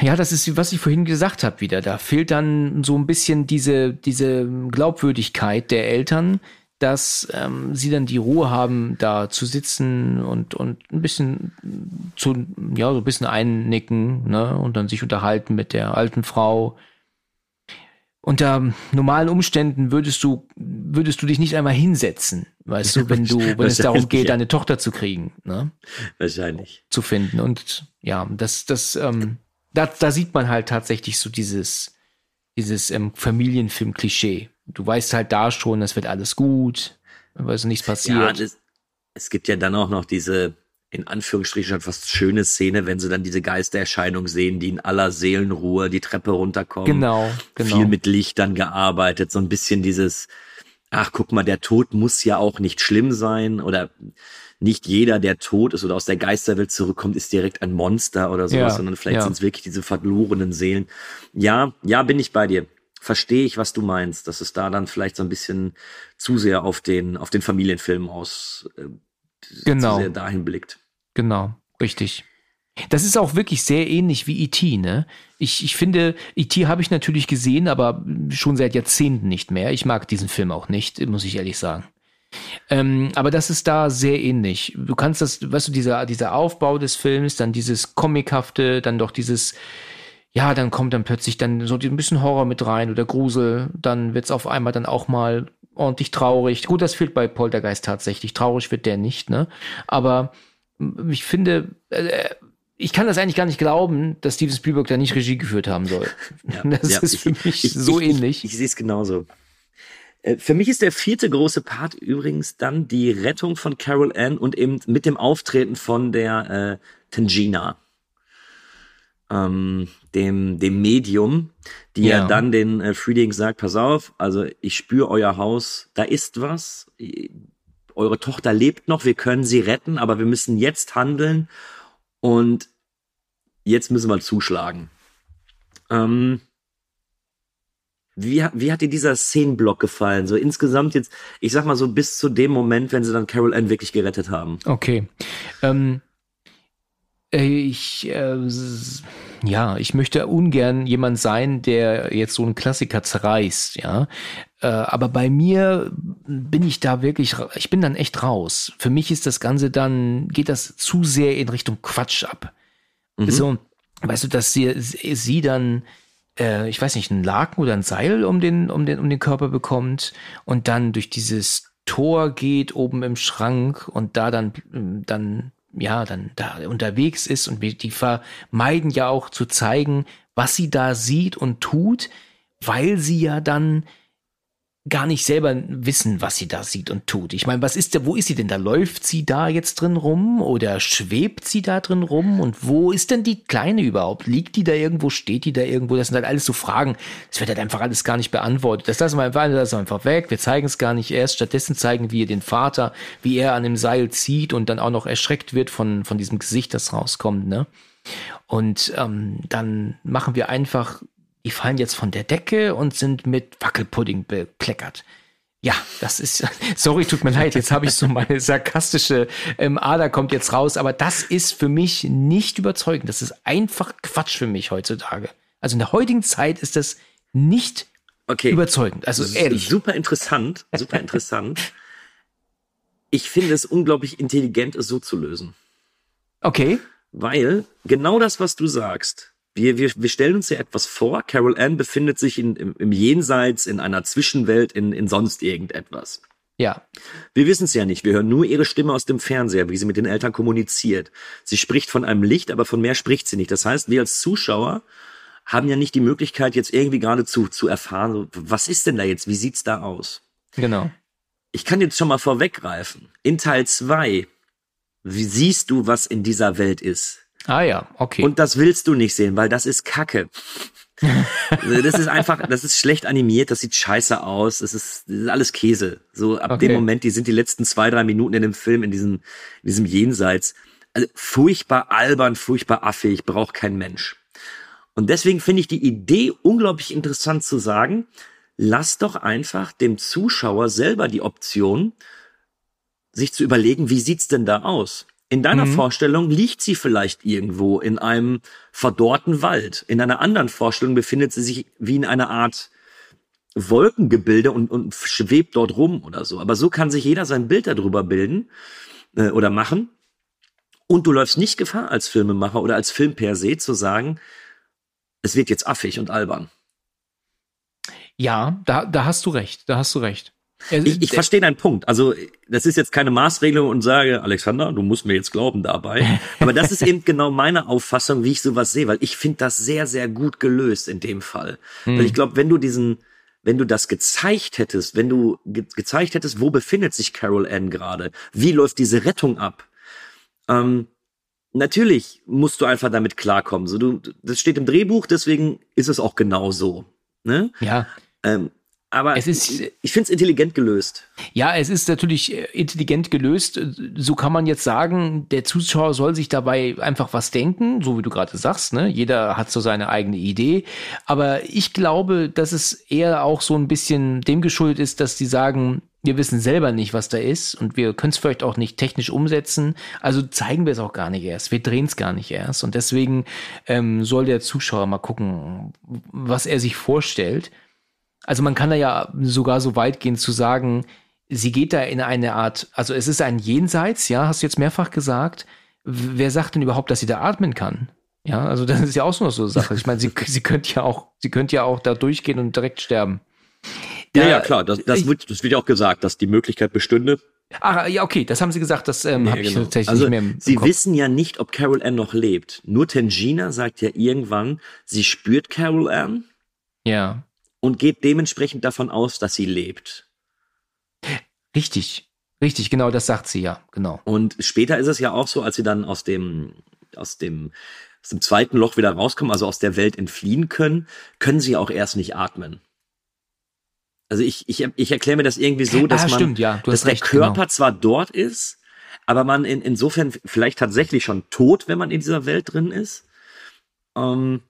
Speaker 2: ja, das ist, was ich vorhin gesagt habe, wieder. Da fehlt dann so ein bisschen diese, diese Glaubwürdigkeit der Eltern, dass ähm, sie dann die Ruhe haben, da zu sitzen und, und ein bisschen zu, ja, so ein bisschen einnicken, ne, und dann sich unterhalten mit der alten Frau. Unter normalen Umständen würdest du, würdest du dich nicht einmal hinsetzen, weißt du, wenn du, wenn es darum geht,
Speaker 1: Ja.
Speaker 2: deine Tochter zu kriegen, ne?
Speaker 1: Wahrscheinlich.
Speaker 2: zu finden. Und ja, das, das, ähm, da, da sieht man halt tatsächlich so dieses, dieses ähm, Familienfilm-Klischee. Du weißt halt da schon, es wird alles gut, weil so nichts
Speaker 1: Ja,
Speaker 2: passiert.
Speaker 1: das, es gibt ja dann auch noch diese, in Anführungsstrichen schon fast schöne Szene, wenn sie dann diese Geistererscheinung sehen, die in aller Seelenruhe die Treppe runterkommen.
Speaker 2: genau, genau.
Speaker 1: Viel mit Lichtern gearbeitet, so ein bisschen dieses, ach guck mal, der Tod muss ja auch nicht schlimm sein oder nicht jeder, der tot ist oder aus der Geisterwelt zurückkommt, ist direkt ein Monster oder sowas,
Speaker 2: Ja,
Speaker 1: sondern vielleicht
Speaker 2: ja.
Speaker 1: sind es wirklich diese verlorenen Seelen. Ja, ja, bin ich bei dir. Verstehe ich, was du meinst, dass es da dann vielleicht so ein bisschen zu sehr auf den, auf den Familienfilm aus, äh,
Speaker 2: Genau.
Speaker 1: zu sehr dahin blickt.
Speaker 2: Genau, richtig. Das ist auch wirklich sehr ähnlich wie E.T., ne? Ich, ich finde, E.T. habe ich natürlich gesehen, aber schon seit Jahrzehnten nicht mehr. Ich mag diesen Film auch nicht, muss ich ehrlich sagen. Ähm, aber das ist da sehr ähnlich. Du kannst das, weißt du, dieser, dieser Aufbau des Films, dann dieses Comichafte, dann doch dieses, ja, dann kommt dann plötzlich dann so ein bisschen Horror mit rein oder Grusel, dann wird's auf einmal dann auch mal ordentlich traurig. Gut, das fehlt bei Poltergeist tatsächlich. Traurig wird der nicht, ne? Aber ich finde, äh, ich kann das eigentlich gar nicht glauben, dass Steven Spielberg da nicht Regie geführt haben soll. das
Speaker 1: Ja,
Speaker 2: ist
Speaker 1: ich-
Speaker 2: für mich
Speaker 1: ich-
Speaker 2: so
Speaker 1: ich,
Speaker 2: ähnlich.
Speaker 1: Ich, ich sehe es genauso. Äh, Für mich ist der vierte große Part übrigens dann die Rettung von Carol Ann und eben mit dem Auftreten von der äh, Tangina, ähm, dem, dem Medium, die ja,
Speaker 2: Ja.
Speaker 1: dann den äh, Frieding sagt, pass auf, also ich spüre euer Haus, da ist was, eure Tochter lebt noch, wir können sie retten, aber wir müssen jetzt handeln und jetzt müssen wir zuschlagen. Ähm, wie, hat- wie hat dir dieser Szenenblock gefallen? So insgesamt jetzt, ich sag mal so bis zu dem Moment, wenn sie dann Carol Ann wirklich gerettet haben.
Speaker 2: Okay. Ähm, äh, ich, äh, ja, ich möchte ungern jemand sein, der jetzt so einen Klassiker zerreißt, ja. Äh, aber bei mir bin ich da wirklich, ich bin dann echt raus. Für mich ist das Ganze dann, geht das zu sehr in Richtung Quatsch ab.
Speaker 1: Mhm.
Speaker 2: So, weißt du, dass sie, sie dann, äh, ich weiß nicht, ein Laken oder ein Seil um den, um den, um den Körper bekommt und dann durch dieses Tor geht oben im Schrank und da dann, dann, ja, dann da unterwegs ist und die vermeiden ja auch zu zeigen, was sie da sieht und tut, weil sie ja dann gar nicht selber wissen, was sie da sieht und tut. Ich meine, was ist da, wo ist sie denn da? Läuft sie da jetzt drin rum oder schwebt sie da drin rum? Und wo ist denn die Kleine überhaupt? Liegt die da irgendwo? Steht die da irgendwo? Das sind halt alles so Fragen. Das wird halt einfach alles gar nicht beantwortet. Das lassen wir einfach, lassen wir einfach weg. Wir zeigen es gar nicht erst. Stattdessen zeigen wir den Vater, wie er an dem Seil zieht und dann auch noch erschreckt wird von, von diesem Gesicht, das rauskommt, ne? Und ähm, dann machen wir einfach, die fallen jetzt von der Decke und sind mit Wackelpudding bekleckert. Ja, das ist, sorry, tut mir leid, jetzt habe ich so meine sarkastische ähm, Ader kommt jetzt raus, aber das ist für mich nicht überzeugend. Das ist einfach Quatsch für mich heutzutage. Also in der heutigen Zeit ist das nicht
Speaker 1: Okay.
Speaker 2: überzeugend. Also ehrlich.
Speaker 1: Super interessant, super interessant. ich finde es unglaublich intelligent, es so zu lösen.
Speaker 2: Okay.
Speaker 1: Weil genau das, was du sagst, wir, wir, wir stellen uns ja etwas vor, Carol Ann befindet sich in, im, im Jenseits, in einer Zwischenwelt, in, in sonst irgendetwas.
Speaker 2: Ja.
Speaker 1: Wir wissen es ja nicht. Wir hören nur ihre Stimme aus dem Fernseher, wie sie mit den Eltern kommuniziert. Sie spricht von einem Licht, aber von mehr spricht sie nicht. Das heißt, wir als Zuschauer haben ja nicht die Möglichkeit, jetzt irgendwie gerade zu, zu erfahren, was ist denn da jetzt? Wie sieht's da aus?
Speaker 2: Genau.
Speaker 1: Ich kann jetzt schon mal vorweggreifen. In Teil zwei wie siehst du, was in dieser Welt ist?
Speaker 2: Ah ja, okay.
Speaker 1: Und das willst du nicht sehen, weil das ist Kacke. Also das ist einfach, das ist schlecht animiert, das sieht scheiße aus, das ist, das ist alles Käse. So ab
Speaker 2: Okay.
Speaker 1: dem Moment, die sind die letzten zwei, drei Minuten in dem Film, in diesem, in diesem Jenseits, Also furchtbar albern, furchtbar affig, braucht kein Mensch. Und deswegen finde ich die Idee unglaublich interessant zu sagen, lass doch einfach dem Zuschauer selber die Option, sich zu überlegen, wie sieht's denn da aus? In deiner mhm. Vorstellung liegt sie vielleicht irgendwo in einem verdorrten Wald. In einer anderen Vorstellung befindet sie sich wie in einer Art Wolkengebilde und, und schwebt dort rum oder so. Aber so kann sich jeder sein Bild darüber bilden äh, oder machen. Und du läufst nicht Gefahr als Filmemacher oder als Film per se zu sagen, es wird jetzt affig und albern.
Speaker 2: Ja, da, da hast du recht, da hast du recht.
Speaker 1: Ich, ich verstehe deinen Punkt. Also das ist jetzt keine Maßregelung und sage, Alexander, du musst mir jetzt glauben dabei. Aber das ist eben genau meine Auffassung, wie ich sowas sehe, weil ich finde das sehr, sehr gut gelöst in dem Fall. Hm. Weil ich glaube, wenn du diesen, wenn du das gezeigt hättest, wenn du ge gezeigt hättest, wo befindet sich Carol Ann gerade, wie läuft diese Rettung ab, ähm, natürlich musst du einfach damit klarkommen. So, du, das steht im Drehbuch, deswegen ist es auch genau so. Ne?
Speaker 2: Ja.
Speaker 1: Ähm, aber es ist, ich, finde es intelligent gelöst.
Speaker 2: Ja, es ist natürlich äh, intelligent gelöst. So kann man jetzt sagen, der Zuschauer soll sich dabei einfach was denken, so wie du gerade sagst. Ne? Jeder hat so seine eigene Idee. Aber ich glaube, dass es eher auch so ein bisschen dem geschuldet ist, dass die sagen, wir wissen selber nicht, was da ist und wir können es vielleicht auch nicht technisch umsetzen. Also zeigen wir es auch gar nicht erst. Wir drehen es gar nicht erst. Und deswegen ähm, soll der Zuschauer mal gucken, was er sich vorstellt. Also man kann da ja sogar so weit gehen zu sagen, sie geht da in eine Art, also es ist ein Jenseits, ja, hast du jetzt mehrfach gesagt. Wer sagt denn überhaupt, dass sie da atmen kann? Ja, also das ist ja auch so eine Sache. Ich meine, sie, sie könnte ja auch, sie könnte ja auch da durchgehen und direkt sterben.
Speaker 1: Ja, ja, klar, das, das, wird, das wird ja auch gesagt, dass die Möglichkeit bestünde.
Speaker 2: Ah, ja, okay, das haben sie gesagt, das ähm, nee, habe ich genau. tatsächlich
Speaker 1: also,
Speaker 2: nicht mehr im,
Speaker 1: Sie Kopf. wissen ja nicht, ob Carol Ann noch lebt. Nur Tangina sagt ja irgendwann, sie spürt Carol Ann.
Speaker 2: Ja.
Speaker 1: Und geht dementsprechend davon aus, dass sie lebt.
Speaker 2: Richtig, richtig, genau, das sagt sie ja, genau.
Speaker 1: Und später ist es ja auch so, als sie dann aus dem, aus dem, aus dem zweiten Loch wieder rauskommen, also aus der Welt entfliehen können, können sie auch erst nicht atmen. Also ich, ich, ich erkläre mir das irgendwie so, dass
Speaker 2: ah,
Speaker 1: man,
Speaker 2: stimmt, ja,
Speaker 1: dass
Speaker 2: recht,
Speaker 1: der Körper
Speaker 2: genau.
Speaker 1: zwar dort ist, aber man in, insofern vielleicht tatsächlich schon tot, wenn man in dieser Welt drin ist. Ähm,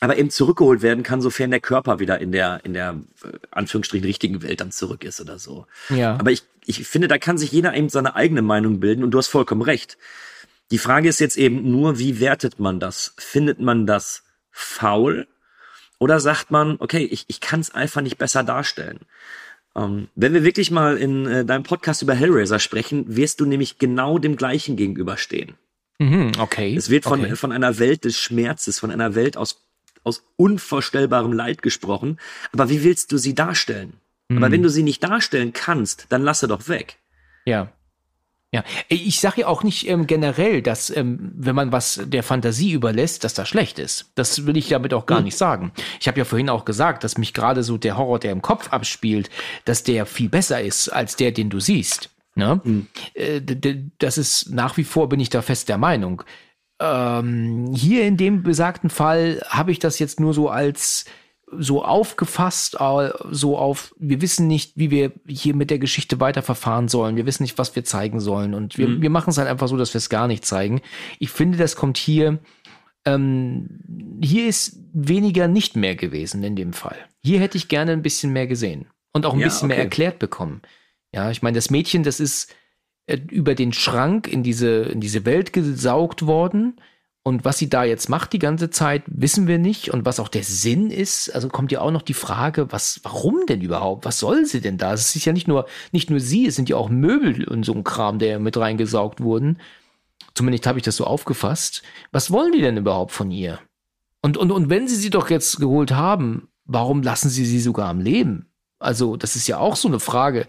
Speaker 1: aber eben zurückgeholt werden kann, sofern der Körper wieder in der, in der, äh, Anführungsstrichen, richtigen Welt dann zurück ist oder so.
Speaker 2: Ja.
Speaker 1: Aber ich, ich finde, da kann sich jeder eben seine eigene Meinung bilden und du hast vollkommen recht. Die Frage ist jetzt eben nur, wie wertet man das? Findet man das faul? Oder sagt man, okay, ich, ich kann es einfach nicht besser darstellen. Ähm, wenn wir wirklich mal in äh, deinem Podcast über Hellraiser sprechen, wirst du nämlich genau dem gleichen gegenüberstehen.
Speaker 2: Mhm, okay.
Speaker 1: Es wird von,
Speaker 2: okay.
Speaker 1: von einer Welt des Schmerzes, von einer Welt aus, aus unvorstellbarem Leid gesprochen. Aber wie willst du sie darstellen? Mhm. Aber wenn du sie nicht darstellen kannst, dann lasse doch weg.
Speaker 2: Ja. Ja, ich sage ja auch nicht ähm, generell, dass ähm, wenn man was der Fantasie überlässt, dass das schlecht ist. Das will ich damit auch gar hm. nicht sagen. Ich habe ja vorhin auch gesagt, dass mich gerade so der Horror, der im Kopf abspielt, dass der viel besser ist als der, den du siehst. Ne? Hm. Äh, das ist nach wie vor bin ich da fest der Meinung. Ähm, hier in dem besagten Fall habe ich das jetzt nur so als so aufgefasst, so auf, wir wissen nicht, wie wir hier mit der Geschichte weiterverfahren sollen. Wir wissen nicht, was wir zeigen sollen. Und wir, mhm. wir machen es halt einfach so, dass wir es gar nicht zeigen. Ich finde, das kommt hier, ähm, hier ist weniger nicht mehr gewesen in dem Fall. Hier hätte ich gerne ein bisschen mehr gesehen und auch ein ja, bisschen okay. mehr erklärt bekommen. Ja, ich meine, das Mädchen, das ist über den Schrank in diese, in diese Welt gesaugt worden und was sie da jetzt macht die ganze Zeit, wissen wir nicht. Und was auch der Sinn ist, also kommt ja auch noch die Frage, was, warum denn überhaupt? Was soll sie denn da? Es ist ja nicht nur, nicht nur sie, es sind ja auch Möbel und so ein Kram, der mit reingesaugt wurden. Zumindest habe ich das so aufgefasst. Was wollen die denn überhaupt von ihr? Und, und, und wenn sie sie doch jetzt geholt haben, warum lassen sie sie sogar am Leben? Also, das ist ja auch so eine Frage.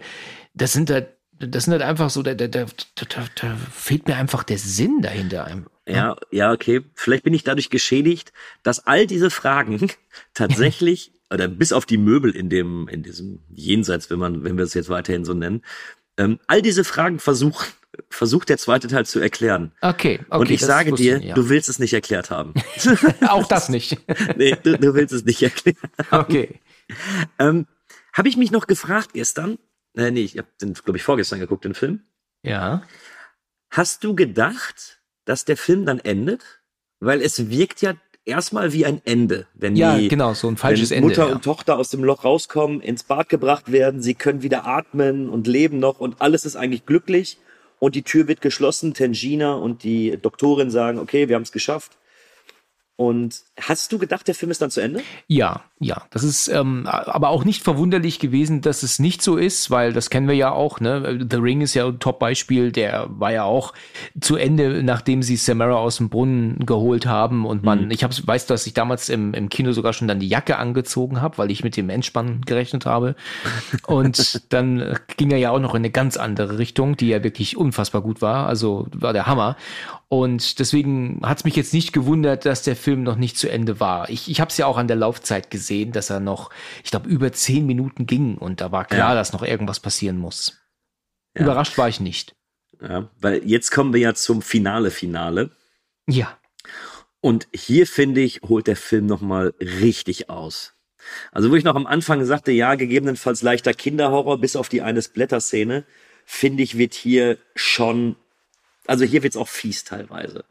Speaker 2: Das sind halt, das sind halt einfach so, da, da, da, da fehlt mir einfach der Sinn dahinter.
Speaker 1: Ja, ja, okay. Vielleicht bin ich dadurch geschädigt, dass all diese Fragen tatsächlich, oder bis auf die Möbel in dem, in diesem Jenseits, wenn man, wenn wir es jetzt weiterhin so nennen, ähm, all diese Fragen versuchen, versucht der zweite Teil zu erklären.
Speaker 2: Okay, okay.
Speaker 1: Und ich sage dir, ja. du willst es nicht erklärt haben.
Speaker 2: Auch das nicht.
Speaker 1: nee, du, du, willst es nicht erklären.
Speaker 2: Okay.
Speaker 1: Ähm, habe ich mich noch gefragt gestern, äh, nee, ich habe den, glaube ich, vorgestern geguckt, den Film.
Speaker 2: Ja.
Speaker 1: Hast du gedacht, dass der Film dann endet? Weil es wirkt ja erstmal wie ein Ende, wenn
Speaker 2: Ja,
Speaker 1: die
Speaker 2: genau, so ein falsches
Speaker 1: wenn
Speaker 2: Ende,
Speaker 1: Mutter
Speaker 2: ja.
Speaker 1: und Tochter aus dem Loch rauskommen, ins Bad gebracht werden, sie können wieder atmen und leben noch und alles ist eigentlich glücklich und die Tür wird geschlossen. Tangina und die Doktorin sagen, okay, wir haben es geschafft. Und hast du gedacht, der Film ist dann zu Ende?
Speaker 2: Ja, ja. Das ist ähm, aber auch nicht verwunderlich gewesen, dass es nicht so ist, weil das kennen wir ja auch. Ne? The Ring ist ja ein Top-Beispiel. Der war ja auch zu Ende, nachdem sie Samara aus dem Brunnen geholt haben. Und man, ich hab, weiß, dass ich damals im, im Kino sogar schon dann die Jacke angezogen habe, weil ich mit dem Endspann gerechnet habe. Und dann ging er ja auch noch in eine ganz andere Richtung, die ja wirklich unfassbar gut war. Also war der Hammer. Und deswegen hat es mich jetzt nicht gewundert, dass der Film noch nicht zu Ende war. Ich, ich habe es ja auch an der Laufzeit gesehen, dass er noch, ich glaube, über zehn Minuten ging und da war klar,
Speaker 1: Ja.
Speaker 2: dass noch irgendwas passieren muss.
Speaker 1: Ja.
Speaker 2: Überrascht war ich nicht.
Speaker 1: Ja, weil jetzt kommen wir ja zum Finale, Finale.
Speaker 2: Ja.
Speaker 1: Und hier finde ich, holt der Film nochmal richtig aus. Also wo ich noch am Anfang sagte, ja, gegebenenfalls leichter Kinderhorror, bis auf die eine Splatter-Szene, finde ich, wird hier schon, also hier wird's auch fies teilweise.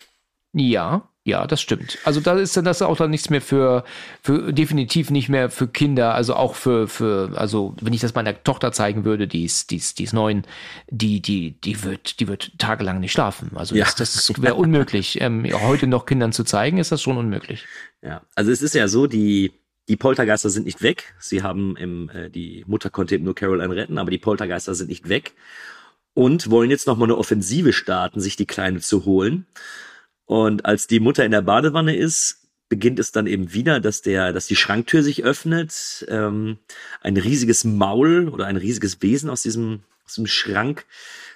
Speaker 2: Ja, ja, das stimmt. Also da ist dann das auch dann nichts mehr für, für definitiv nicht mehr für Kinder, also auch für, für, also wenn ich das meiner Tochter zeigen würde, die ist, die ist, die ist neun, die, die, die wird, die wird tagelang nicht schlafen. Also
Speaker 1: Ja.
Speaker 2: das, das wäre unmöglich. Ähm, heute noch Kindern zu zeigen, ist das schon unmöglich.
Speaker 1: Ja, also es ist ja so, die, die Poltergeister sind nicht weg. Sie haben im, äh, die Mutter konnte eben nur Caroline retten, aber die Poltergeister sind nicht weg und wollen jetzt nochmal eine Offensive starten, sich die Kleine zu holen. Und als die Mutter in der Badewanne ist, beginnt es dann eben wieder, dass der, dass die Schranktür sich öffnet, ähm, ein riesiges Maul oder ein riesiges Wesen aus diesem, aus dem Schrank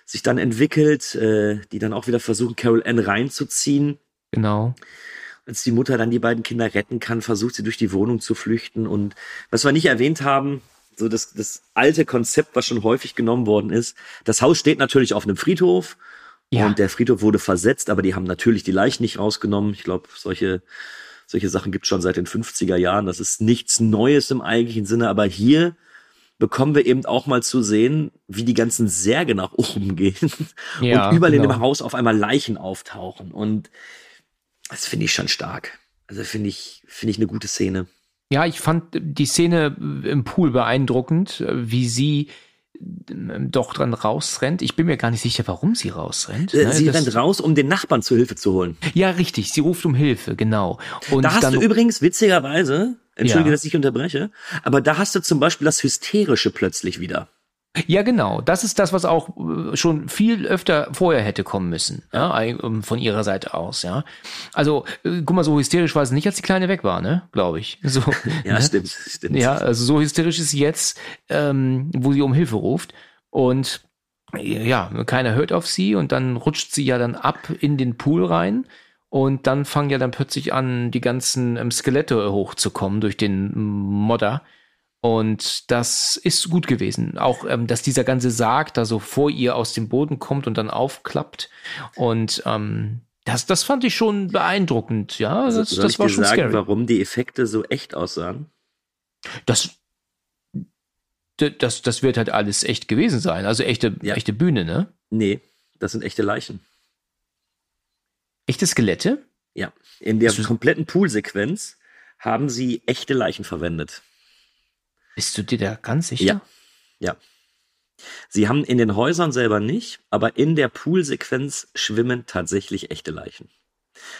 Speaker 1: sich dann entwickelt, äh, die dann auch wieder versuchen, Carol Ann reinzuziehen.
Speaker 2: Genau.
Speaker 1: Als die Mutter dann die beiden Kinder retten kann, versucht sie durch die Wohnung zu flüchten. Und was wir nicht erwähnt haben, so das, das alte Konzept, was schon häufig genommen worden ist. Das Haus steht natürlich auf einem Friedhof.
Speaker 2: Ja.
Speaker 1: Und der Friedhof wurde versetzt, aber die haben natürlich die Leichen nicht rausgenommen. Ich glaube, solche, solche Sachen gibt es schon seit den 50er Jahren. Das ist nichts Neues im eigentlichen Sinne, aber hier bekommen wir eben auch mal zu sehen, wie die ganzen Särge nach oben gehen
Speaker 2: Ja,
Speaker 1: und überall in
Speaker 2: genau.
Speaker 1: dem Haus auf einmal Leichen auftauchen. Und das finde ich schon stark. Also finde ich, finde ich eine gute Szene.
Speaker 2: Ja, ich fand die Szene im Pool beeindruckend, wie sie ähm, doch dran rausrennt. Ich bin mir gar nicht sicher, warum sie rausrennt.
Speaker 1: Äh,
Speaker 2: ne?
Speaker 1: Sie
Speaker 2: Das-
Speaker 1: rennt raus, um den Nachbarn zu Hilfe zu holen.
Speaker 2: Ja, richtig. Sie ruft um Hilfe, genau. Und
Speaker 1: da hast du übrigens witzigerweise, entschuldige,
Speaker 2: Ja.
Speaker 1: dass ich unterbreche, aber da hast du zum Beispiel das Hysterische plötzlich wieder.
Speaker 2: Ja, genau. Das ist das, was auch äh, schon viel öfter vorher hätte kommen müssen, ja, ähm, von ihrer Seite aus, ja. Also, äh, guck mal, so hysterisch war es nicht, als die Kleine weg war, ne, glaube ich. So,
Speaker 1: Ja,
Speaker 2: ne?
Speaker 1: stimmt, stimmt.
Speaker 2: Ja, also so hysterisch ist sie jetzt, ähm, wo sie um Hilfe ruft und ja, keiner hört auf sie und dann rutscht sie ja dann ab in den Pool rein und dann fangen ja dann plötzlich an, die ganzen ähm, Skelette hochzukommen durch den Modder. Und das ist gut gewesen. Auch, ähm, dass dieser ganze Sarg da so vor ihr aus dem Boden kommt und dann aufklappt. Und ähm, das, das fand ich schon beeindruckend. Ja,
Speaker 1: Also,
Speaker 2: das, das
Speaker 1: ich
Speaker 2: war
Speaker 1: dir
Speaker 2: schon
Speaker 1: sagen,
Speaker 2: scary.
Speaker 1: warum die Effekte so echt aussahen?
Speaker 2: Das, das, das wird halt alles echt gewesen sein. Also echte,
Speaker 1: Ja.
Speaker 2: echte Bühne, ne?
Speaker 1: Nee, das sind echte Leichen.
Speaker 2: Echte Skelette?
Speaker 1: Ja, in der kompletten Poolsequenz haben sie echte Leichen verwendet.
Speaker 2: Bist du dir da ganz sicher?
Speaker 1: Ja. Ja. Sie haben in den Häusern selber nicht, aber in der Poolsequenz schwimmen tatsächlich echte Leichen.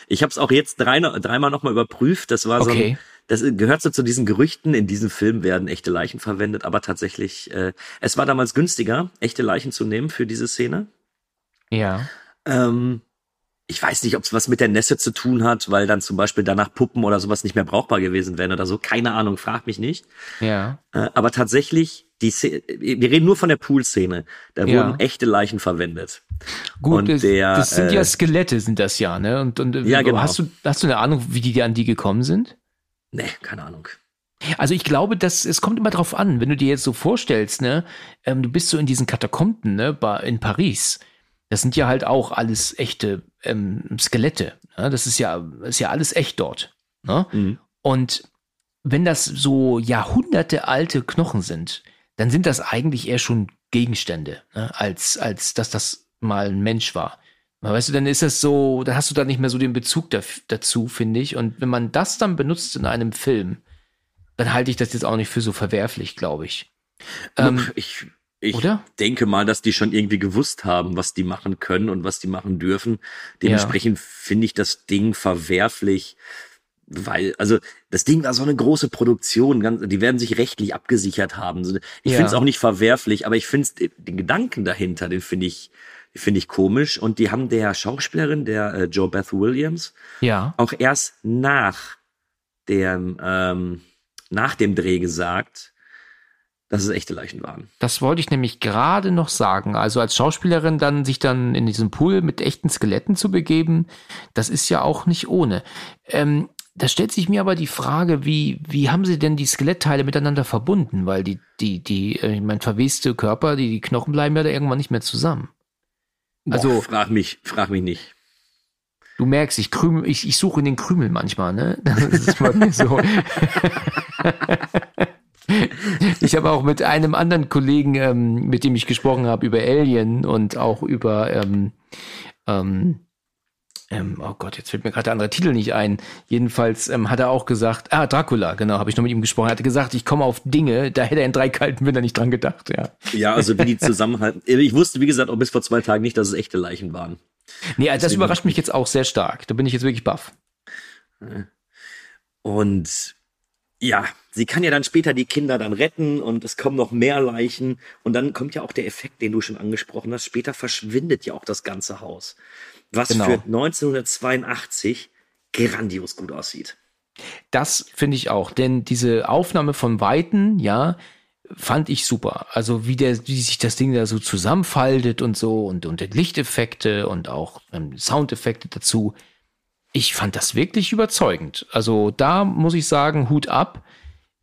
Speaker 1: Ich habe es auch jetzt drei, dreimal nochmal überprüft. Das war so
Speaker 2: Okay.
Speaker 1: ein, das gehört so zu diesen Gerüchten. In diesem Film werden echte Leichen verwendet, aber tatsächlich, äh, es war damals günstiger, echte Leichen zu nehmen für diese Szene.
Speaker 2: Ja.
Speaker 1: Ähm, ich weiß nicht, ob es was mit der Nässe zu tun hat, weil dann zum Beispiel danach Puppen oder sowas nicht mehr brauchbar gewesen wären oder so. Keine Ahnung, frag mich nicht.
Speaker 2: Ja.
Speaker 1: Äh, aber tatsächlich, die Szene, wir reden nur von der Pool-Szene. Da
Speaker 2: Ja.
Speaker 1: wurden echte Leichen verwendet.
Speaker 2: Gut,
Speaker 1: Und
Speaker 2: das,
Speaker 1: der,
Speaker 2: das sind
Speaker 1: äh,
Speaker 2: ja Skelette, sind das ja, ne? Und, und
Speaker 1: Ja, genau.
Speaker 2: hast du, hast du eine Ahnung, wie die an die gekommen sind?
Speaker 1: Nee, keine Ahnung.
Speaker 2: Also ich glaube, dass es kommt immer drauf an, wenn du dir jetzt so vorstellst, ne, ähm, du bist so in diesen Katakomben, ne, in Paris. Das sind ja halt auch alles echte ähm, Skelette. Ne? Das ist ja, ist ja alles echt dort. Ne?
Speaker 1: Mhm.
Speaker 2: Und wenn das so Jahrhunderte alte Knochen sind, dann sind das eigentlich eher schon Gegenstände, ne? als, als dass das mal ein Mensch war. Weißt du, dann ist das so, da hast du da nicht mehr so den Bezug da, dazu, finde ich. Und wenn man das dann benutzt in einem Film, dann halte ich das jetzt auch nicht für so verwerflich, glaube ich.
Speaker 1: Ähm, ich ich oder? denke mal, dass die schon irgendwie gewusst haben, was die machen können und was die machen dürfen. Dementsprechend ja. finde ich das Ding verwerflich, weil, also das Ding war so eine große Produktion, ganz, die werden sich rechtlich abgesichert haben. Ich ja. finde es auch nicht verwerflich, aber ich finde den Gedanken dahinter, den finde ich, finde ich komisch. Und die haben der Schauspielerin, der äh, Joe Beth Williams,
Speaker 2: ja.
Speaker 1: auch erst nach dem, ähm, nach dem Dreh gesagt, dass es echte Leichen waren.
Speaker 2: Das wollte ich nämlich gerade noch sagen. Also als Schauspielerin dann sich dann in diesem Pool mit echten Skeletten zu begeben, das ist ja auch nicht ohne. Ähm, da stellt sich mir aber die Frage, wie, wie haben sie denn die Skelettteile miteinander verbunden? Weil die, die, die, äh, ich meine, verweste Körper, die, die Knochen bleiben ja da irgendwann nicht mehr zusammen.
Speaker 1: Also Boah, frag mich, frag mich nicht.
Speaker 2: Du merkst, ich krümel, ich, ich suche in den Krümel manchmal, ne? Das ist bei mir so. ich habe auch mit einem anderen Kollegen, ähm, mit dem ich gesprochen habe, über Alien und auch über ähm, ähm, ähm, oh Gott, jetzt fällt mir gerade der andere Titel nicht ein. Jedenfalls ähm, hat er auch gesagt, ah, Dracula, genau, habe ich noch mit ihm gesprochen. Er hatte gesagt, ich komme auf Dinge, da hätte er in drei kalten Wintern nicht dran gedacht, ja.
Speaker 1: Ja, also wie die zusammenhalten. Ich wusste, wie gesagt, auch bis vor zwei Tagen nicht, dass es echte Leichen waren.
Speaker 2: Nee, also das Deswegen überrascht mich jetzt auch sehr stark. Da bin ich jetzt wirklich baff.
Speaker 1: Und ja, sie kann ja dann später die Kinder dann retten und es kommen noch mehr Leichen und dann kommt ja auch der Effekt, den du schon angesprochen hast. Später verschwindet ja auch das ganze Haus was genau. für 1982 grandios gut aussieht.
Speaker 2: Das finde ich auch, denn diese Aufnahme von Weiten, ja, fand ich super. Also wie der, wie sich das Ding da so zusammenfaltet und so und, und Lichteffekte und auch ähm, Soundeffekte dazu. Ich fand das wirklich überzeugend. Also da muss ich sagen, Hut ab.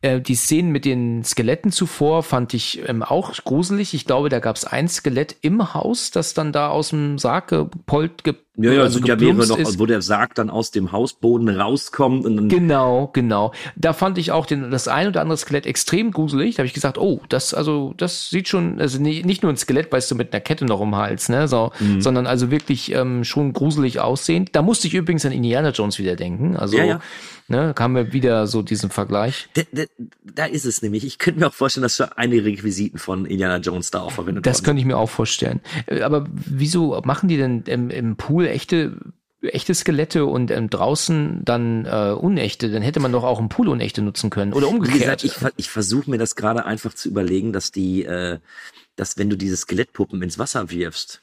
Speaker 2: Äh, die Szenen mit den Skeletten zuvor fand ich ähm, auch gruselig. Ich glaube, da gab es ein Skelett im Haus, das dann da aus dem Sarg gepollt, ge
Speaker 1: ja, ja, also sind ja mehrere noch, ist. wo der Sarg dann aus dem Hausboden rauskommt. Und dann
Speaker 2: genau, genau. Da fand ich auch den, das ein oder andere Skelett extrem gruselig. Da habe ich gesagt, oh, das, also, das sieht schon, also nicht nur ein Skelett, weißt du, mit einer Kette noch um Hals, ne, so, mhm. sondern also wirklich ähm, schon gruselig aussehend. Da musste ich übrigens an Indiana Jones wieder denken. Also, ja, ja. ne, kam mir wieder so diesen Vergleich.
Speaker 1: Da, da, da ist es nämlich. Ich könnte mir auch vorstellen, dass für einige Requisiten von Indiana Jones da auch verwendet
Speaker 2: Das könnte ich mir auch vorstellen. Äh, aber wieso machen die denn im, im Pool Pool echte echte Skelette und ähm, draußen dann äh, unechte, dann hätte man doch auch im Pool unechte nutzen können oder umgekehrt. Wie
Speaker 1: gesagt, ich, ich versuche mir das gerade einfach zu überlegen, dass die, äh, dass wenn du diese Skelettpuppen ins Wasser wirfst,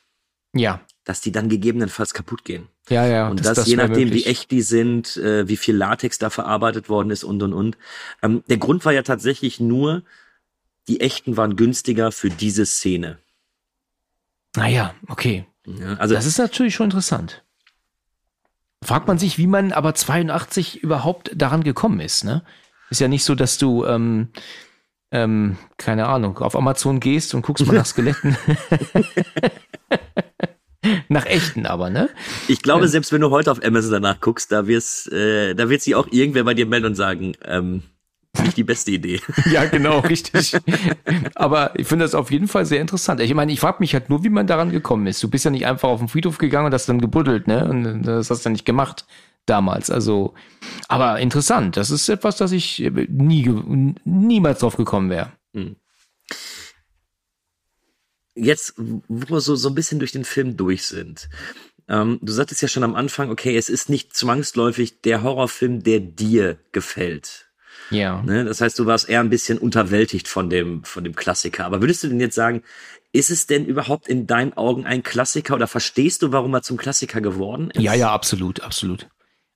Speaker 2: ja,
Speaker 1: dass die dann gegebenenfalls kaputt gehen.
Speaker 2: Ja, ja.
Speaker 1: Und das, das je nachdem, möglich. wie echt die sind, äh, wie viel Latex da verarbeitet worden ist und und und. Ähm, der Grund war ja tatsächlich nur, die echten waren günstiger für diese Szene.
Speaker 2: Naja, okay. Ja, also das ist natürlich schon interessant. Fragt man sich, wie man aber 82 überhaupt daran gekommen ist, ne? Ist ja nicht so, dass du, ähm, ähm, keine Ahnung, auf Amazon gehst und guckst mal nach Skeletten. nach echten aber, ne?
Speaker 1: Ich glaube, ähm, selbst wenn du heute auf Amazon danach guckst, da wirst, äh, da wird sich auch irgendwer bei dir melden und sagen, ähm, nicht die beste Idee.
Speaker 2: ja, genau, richtig. Aber ich finde das auf jeden Fall sehr interessant. Ich meine, ich frage mich halt nur, wie man daran gekommen ist. Du bist ja nicht einfach auf den Friedhof gegangen und hast dann gebuddelt, ne? Und das hast du ja nicht gemacht damals. Also, aber interessant. Das ist etwas, das ich nie, niemals drauf gekommen wäre. Hm.
Speaker 1: Jetzt, wo wir so, so ein bisschen durch den Film durch sind. Ähm, du sagtest ja schon am Anfang, okay, es ist nicht zwangsläufig der Horrorfilm, der dir gefällt.
Speaker 2: Ja.
Speaker 1: Ne? Das heißt, du warst eher ein bisschen unterwältigt von dem, von dem Klassiker. Aber würdest du denn jetzt sagen, ist es denn überhaupt in deinen Augen ein Klassiker oder verstehst du, warum er zum Klassiker geworden ist?
Speaker 2: Ja, ja, absolut, absolut.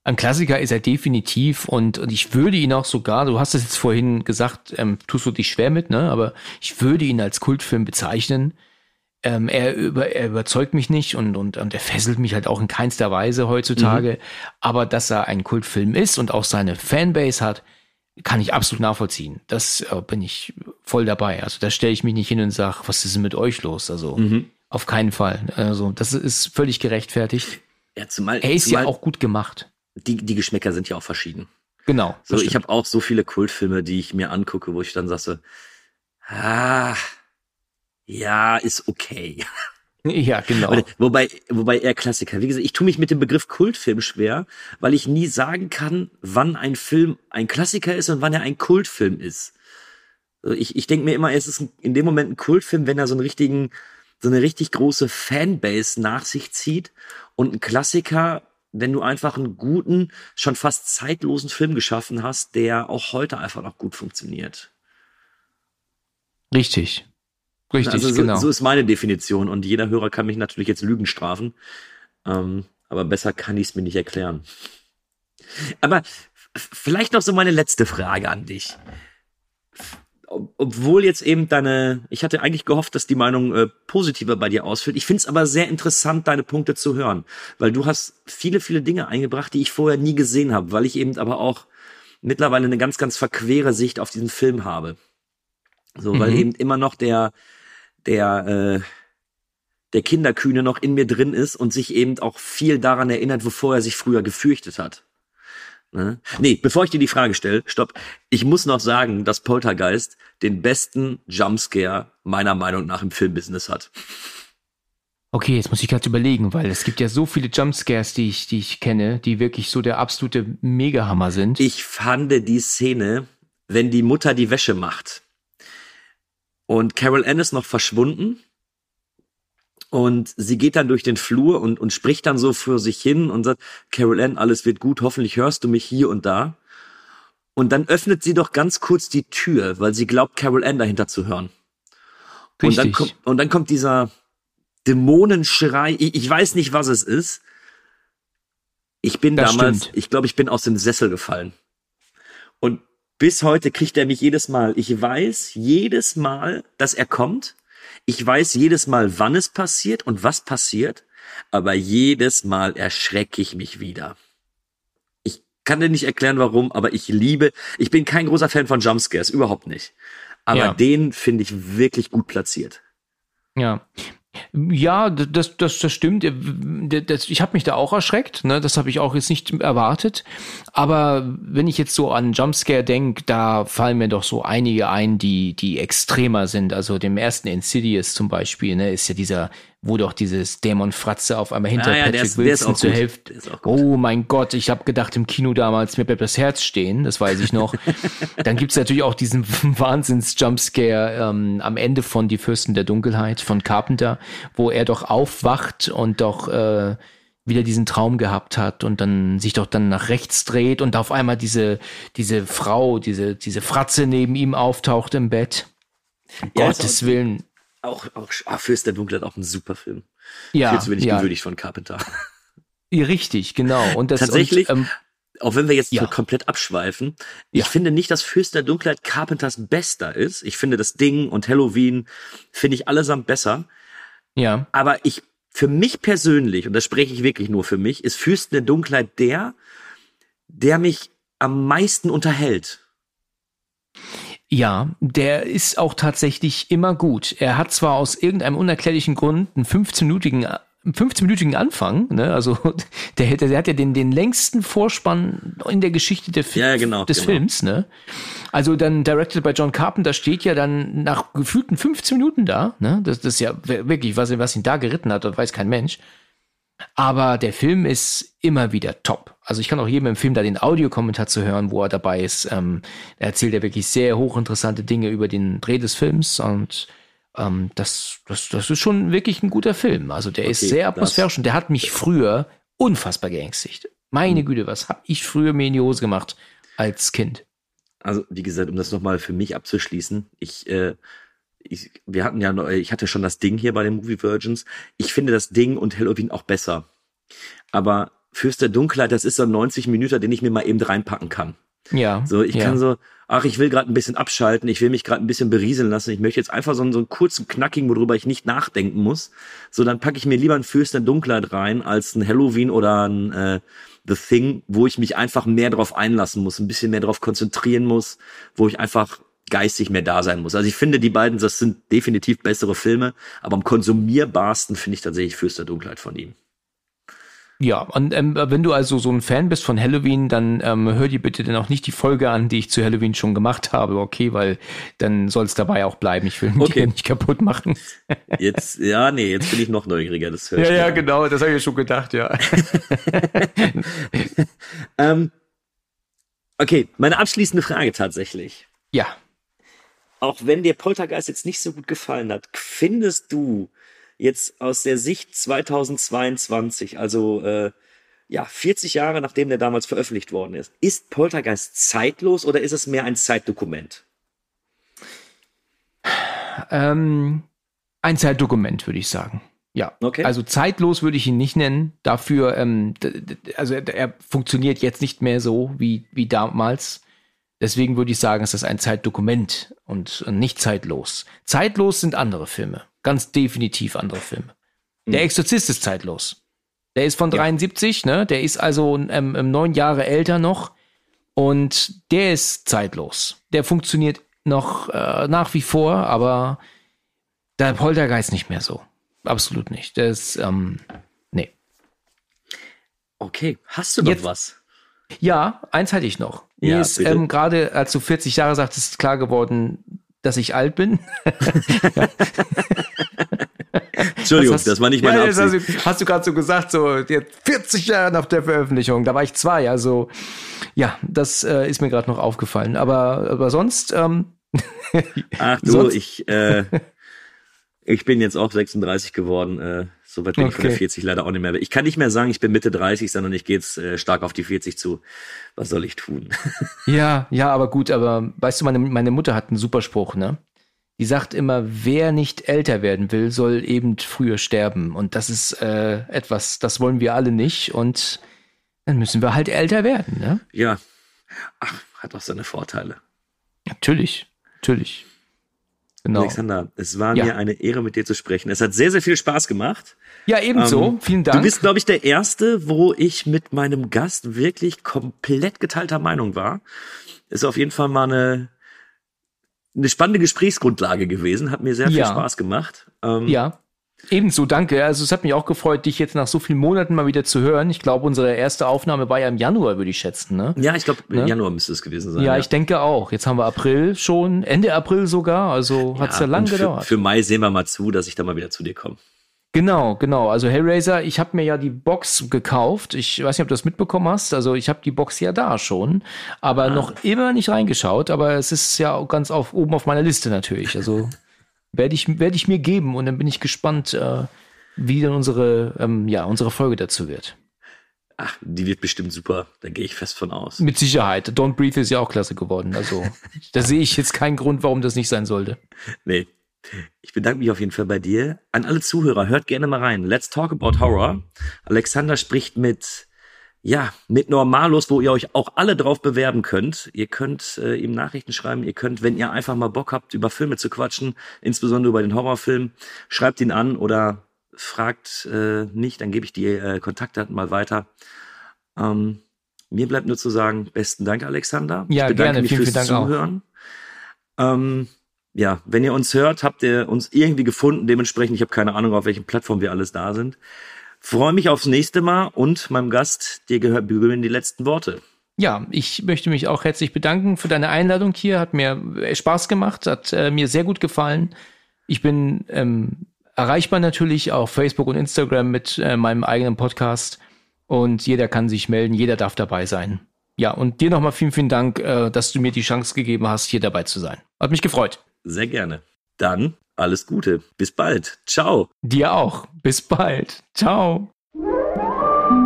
Speaker 2: Ein Klassiker ist er definitiv und, und ich würde ihn auch sogar, du hast es jetzt vorhin gesagt, ähm, tust du dich schwer mit, ne? Aber ich würde ihn als Kultfilm bezeichnen. Ähm, er, über, er überzeugt mich nicht und, und, und er fesselt mich halt auch in keinster Weise heutzutage. Mhm. Aber dass er ein Kultfilm ist und auch seine Fanbase hat, kann ich absolut nachvollziehen. Das äh, bin ich voll dabei. Also da stelle ich mich nicht hin und sage, was ist denn mit euch los? Also mhm. auf keinen Fall. Also das ist völlig gerechtfertigt.
Speaker 1: Ja, zumal
Speaker 2: er ist
Speaker 1: zumal
Speaker 2: ja auch gut gemacht.
Speaker 1: Die, die Geschmäcker sind ja auch verschieden.
Speaker 2: Genau.
Speaker 1: So, ich habe auch so viele Kultfilme, die ich mir angucke, wo ich dann sage, ah, ja, ist okay.
Speaker 2: Ja, genau.
Speaker 1: Wobei, wobei eher Klassiker. Wie gesagt, ich tue mich mit dem Begriff Kultfilm schwer, weil ich nie sagen kann, wann ein Film ein Klassiker ist und wann er ein Kultfilm ist. Also ich, ich denke mir immer, es ist in dem Moment ein Kultfilm, wenn er so einen richtigen, so eine richtig große Fanbase nach sich zieht und ein Klassiker, wenn du einfach einen guten, schon fast zeitlosen Film geschaffen hast, der auch heute einfach noch gut funktioniert.
Speaker 2: Richtig. Richtig,
Speaker 1: also so,
Speaker 2: genau.
Speaker 1: So ist meine Definition und jeder Hörer kann mich natürlich jetzt Lügen strafen. Ähm, aber besser kann ich es mir nicht erklären. Aber vielleicht noch so meine letzte Frage an dich. Obwohl jetzt eben deine, ich hatte eigentlich gehofft, dass die Meinung äh, positiver bei dir ausfällt. Ich finde es aber sehr interessant, deine Punkte zu hören, weil du hast viele, viele Dinge eingebracht, die ich vorher nie gesehen habe, weil ich eben aber auch mittlerweile eine ganz, ganz verquere Sicht auf diesen Film habe. So, weil mhm. eben immer noch der, der, äh, der Kinderkühne noch in mir drin ist und sich eben auch viel daran erinnert, wovor er sich früher gefürchtet hat. Ne? Nee, bevor ich dir die Frage stelle, stopp. Ich muss noch sagen, dass Poltergeist den besten Jumpscare meiner Meinung nach im Filmbusiness hat.
Speaker 2: Okay, jetzt muss ich gerade überlegen, weil es gibt ja so viele Jumpscares, die ich, die ich kenne, die wirklich so der absolute Megahammer sind.
Speaker 1: Ich fand die Szene, wenn die Mutter die Wäsche macht und Carol Ann ist noch verschwunden. Und sie geht dann durch den Flur und, und spricht dann so für sich hin und sagt, Carol Ann, alles wird gut, hoffentlich hörst du mich hier und da. Und dann öffnet sie doch ganz kurz die Tür, weil sie glaubt, Carol Ann dahinter zu hören. Richtig. Und dann kommt, und dann kommt dieser Dämonenschrei. Ich, ich weiß nicht, was es ist. Ich bin das damals, stimmt. ich glaube, ich bin aus dem Sessel gefallen. Bis heute kriegt er mich jedes Mal. Ich weiß jedes Mal, dass er kommt. Ich weiß jedes Mal, wann es passiert und was passiert. Aber jedes Mal erschrecke ich mich wieder. Ich kann dir nicht erklären, warum, aber ich liebe, ich bin kein großer Fan von Jumpscares, überhaupt nicht. Aber ja. den finde ich wirklich gut platziert.
Speaker 2: Ja, ja, das, das, das stimmt. Das, ich habe mich da auch erschreckt. Ne? Das habe ich auch jetzt nicht erwartet. Aber wenn ich jetzt so an Jumpscare denke, da fallen mir doch so einige ein, die, die extremer sind. Also dem ersten Insidious zum Beispiel, ne, ist ja dieser wo doch dieses Dämon Fratze auf einmal hinter ah, ja, Patrick ist, Wilson zur Hälfte. Oh mein Gott, ich habe gedacht im Kino damals, mir bleibt das Herz stehen, das weiß ich noch. Dann gibt's natürlich auch diesen Wahnsinns-Jumpscare ähm, am Ende von Die Fürsten der Dunkelheit von Carpenter, wo er doch aufwacht und doch äh, wieder diesen Traum gehabt hat und dann sich doch dann nach rechts dreht und auf einmal diese, diese Frau, diese, diese Fratze neben ihm auftaucht im Bett. Ja, Gottes Willen
Speaker 1: auch, auch ah, Fürst der Dunkelheit auch ein super Film. Ja. Viel zu wenig ja. gewürdigt von Carpenter.
Speaker 2: Ja, richtig, genau. Und das,
Speaker 1: Tatsächlich, und, ähm, auch wenn wir jetzt ja. komplett abschweifen, ich ja. finde nicht, dass Fürst der Dunkelheit Carpenters bester ist. Ich finde das Ding und Halloween finde ich allesamt besser.
Speaker 2: Ja.
Speaker 1: Aber ich, für mich persönlich, und das spreche ich wirklich nur für mich, ist Fürst der Dunkelheit der, der mich am meisten unterhält.
Speaker 2: Ja, der ist auch tatsächlich immer gut. Er hat zwar aus irgendeinem unerklärlichen Grund einen 15-minütigen 15-minütigen Anfang, ne? Also der, der, der hat ja den, den längsten Vorspann in der Geschichte der Fi
Speaker 1: ja, genau,
Speaker 2: des
Speaker 1: genau.
Speaker 2: Films, ne? Also dann directed by John Carpenter steht ja dann nach gefühlten 15 Minuten da, ne? Das, das ist ja wirklich, was, was ihn da geritten hat, das weiß kein Mensch. Aber der Film ist immer wieder top. Also ich kann auch jedem empfehlen, da den Audiokommentar zu hören, wo er dabei ist. Ähm, er erzählt ja wirklich sehr hochinteressante Dinge über den Dreh des Films und ähm, das, das, das ist schon wirklich ein guter Film. Also der okay, ist sehr atmosphärisch und der hat mich früher unfassbar geängstigt. Meine hm. Güte, was hab ich früher mir in die Hose gemacht als Kind?
Speaker 1: Also wie gesagt, um das nochmal für mich abzuschließen, ich äh, ich, wir hatten ja, ich hatte schon das Ding hier bei den Movie Virgins. Ich finde das Ding und Halloween auch besser. Aber Fürst der Dunkelheit, das ist so ein 90 Minuten, den ich mir mal eben reinpacken kann.
Speaker 2: Ja.
Speaker 1: So, ich
Speaker 2: ja.
Speaker 1: kann so, ach, ich will gerade ein bisschen abschalten, ich will mich gerade ein bisschen berieseln lassen, ich möchte jetzt einfach so einen, so einen kurzen Knacking, worüber ich nicht nachdenken muss. So, dann packe ich mir lieber ein Fürst der Dunkelheit rein als ein Halloween oder ein äh, The Thing, wo ich mich einfach mehr drauf einlassen muss, ein bisschen mehr drauf konzentrieren muss, wo ich einfach geistig mehr da sein muss. Also ich finde, die beiden, das sind definitiv bessere Filme, aber am konsumierbarsten finde ich tatsächlich Fürst der Dunkelheit von ihm.
Speaker 2: Ja, und ähm, wenn du also so ein Fan bist von Halloween, dann ähm, hör dir bitte dann auch nicht die Folge an, die ich zu Halloween schon gemacht habe, okay, weil dann soll es dabei auch bleiben. Ich will mich
Speaker 1: Okay.
Speaker 2: hier nicht kaputt machen.
Speaker 1: Jetzt, ja, nee, jetzt bin ich noch neugieriger. Das höre ich
Speaker 2: ja, ja,
Speaker 1: gerne.
Speaker 2: genau, das habe ich schon gedacht, ja.
Speaker 1: Ähm, okay, meine abschließende Frage tatsächlich.
Speaker 2: ja.
Speaker 1: Auch wenn dir Poltergeist jetzt nicht so gut gefallen hat, findest du jetzt aus der Sicht 2022, also äh, ja 40 Jahre nachdem der damals veröffentlicht worden ist, ist Poltergeist zeitlos oder ist es mehr ein Zeitdokument?
Speaker 2: Ähm, ein Zeitdokument, würde ich sagen. Ja,
Speaker 1: Okay.
Speaker 2: also zeitlos würde ich ihn nicht nennen. Dafür, ähm, also er, er funktioniert jetzt nicht mehr so wie, wie damals. Deswegen würde ich sagen, es ist ein Zeitdokument und nicht zeitlos. Zeitlos sind andere Filme. Ganz definitiv andere Filme. Der Exorzist ist zeitlos. Der ist von 73, ne? Der ist also ähm, ähm, neun Jahre älter noch. Und der ist zeitlos. Der funktioniert noch äh, nach wie vor, aber der Poltergeist nicht mehr so. Absolut nicht. Der ist, ähm, nee.
Speaker 1: Okay, hast du noch
Speaker 2: Jetzt-
Speaker 1: was?
Speaker 2: Ja, eins hatte ich noch. Mir
Speaker 1: Ja,
Speaker 2: ist ähm, gerade, als du 40 Jahre sagtest, klar geworden, dass ich alt bin.
Speaker 1: Entschuldigung,
Speaker 2: hast-
Speaker 1: das war nicht meine
Speaker 2: ja,
Speaker 1: Absicht.
Speaker 2: Hast du, hast du gerade so gesagt, so jetzt 40 Jahre nach der Veröffentlichung. Da war ich zwei, also ja, das äh, ist mir gerade noch aufgefallen. Aber, aber sonst, ähm,
Speaker 1: Ach du,
Speaker 2: Sonst-
Speaker 1: ich, äh, ich bin jetzt auch 36 geworden. Äh, so weit bin ich von der
Speaker 2: Okay.
Speaker 1: 40 leider auch nicht mehr. Ich kann nicht mehr sagen, ich bin Mitte 30, sondern ich gehe jetzt äh, stark auf die 40 zu. Was soll ich tun?
Speaker 2: ja, ja, aber gut, aber weißt du, meine, meine Mutter hat einen super Spruch, ne? Die sagt immer, wer nicht älter werden will, soll eben früher sterben. Und das ist äh, etwas, das wollen wir alle nicht. Und dann müssen wir halt älter werden, ne?
Speaker 1: ja, ach, hat auch seine Vorteile.
Speaker 2: Natürlich, natürlich. Genau.
Speaker 1: Alexander, es war
Speaker 2: Ja.
Speaker 1: mir eine Ehre, mit dir zu sprechen. Es hat sehr, sehr viel Spaß gemacht.
Speaker 2: Ja, ebenso.
Speaker 1: Ähm,
Speaker 2: Vielen Dank.
Speaker 1: Du bist, glaube ich, der Erste, wo ich mit meinem Gast wirklich komplett geteilter Meinung war. Ist auf jeden Fall mal eine, eine spannende Gesprächsgrundlage gewesen. Hat mir sehr viel
Speaker 2: Ja.
Speaker 1: Spaß gemacht. Ähm,
Speaker 2: Ja, ebenso, danke. Also es hat mich auch gefreut, dich jetzt nach so vielen Monaten mal wieder zu hören. Ich glaube, unsere erste Aufnahme war ja im Januar, würde ich schätzen, ne?
Speaker 1: Ja, ich glaube, im
Speaker 2: Ne?
Speaker 1: Januar müsste es gewesen sein.
Speaker 2: Ja, ich denke auch. Jetzt haben wir April schon, Ende April sogar, also hat's ja, lang
Speaker 1: für,
Speaker 2: gedauert.
Speaker 1: Für Mai sehen wir mal zu, dass ich da mal wieder zu dir komme.
Speaker 2: Genau, genau. Also Hellraiser, ich habe mir ja die Box gekauft. Ich weiß nicht, ob du das mitbekommen hast. Also ich habe die Box ja da schon, aber noch immer nicht reingeschaut. Aber es ist ja auch ganz auf, oben auf meiner Liste natürlich. Also werde ich, werde ich mir geben und dann bin ich gespannt, äh, wie dann unsere, ähm, ja, unsere Folge dazu wird.
Speaker 1: Ach, die wird bestimmt super. Da gehe ich fest von aus.
Speaker 2: Mit Sicherheit. Don't Breathe ist ja auch klasse geworden. Also da sehe ich jetzt keinen Grund, warum das nicht sein sollte.
Speaker 1: Nee. Ich bedanke mich auf jeden Fall bei dir. An alle Zuhörer, hört gerne mal rein. Let's talk about Horror. Alexander spricht mit, ja, mit Normalos, wo ihr euch auch alle drauf bewerben könnt. Ihr könnt äh, ihm Nachrichten schreiben. Ihr könnt, wenn ihr einfach mal Bock habt, über Filme zu quatschen, insbesondere über den Horrorfilm, schreibt ihn an oder fragt äh, nicht, dann gebe ich die äh, Kontaktdaten mal weiter. Ähm, mir bleibt nur zu sagen, besten Dank, Alexander.
Speaker 2: Ja,
Speaker 1: ich bedanke
Speaker 2: gerne.
Speaker 1: mich
Speaker 2: Vielen,
Speaker 1: fürs
Speaker 2: vielen Dank auch.
Speaker 1: Zuhören. Ähm, ja, wenn ihr uns hört, habt ihr uns irgendwie gefunden. Dementsprechend, ich habe keine Ahnung, auf welchen Plattformen wir alles da sind. Freue mich aufs nächste Mal und meinem Gast, dir gehört gebühren die letzten Worte.
Speaker 2: Ja, ich möchte mich auch herzlich bedanken für deine Einladung hier. Hat mir äh, Spaß gemacht, hat äh, mir sehr gut gefallen. Ich bin ähm, erreichbar natürlich auf Facebook und Instagram mit äh, meinem eigenen Podcast und jeder kann sich melden, jeder darf dabei sein. Ja, und dir nochmal vielen, vielen Dank, äh, dass du mir die Chance gegeben hast, hier dabei zu sein. Hat mich gefreut.
Speaker 1: Sehr gerne. Dann alles Gute. Bis bald. Ciao.
Speaker 2: Dir auch. Bis bald. Ciao.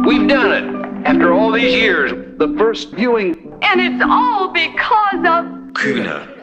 Speaker 7: We've done it. After all these years,
Speaker 8: The first viewing
Speaker 9: And it's all because of
Speaker 7: Kühne.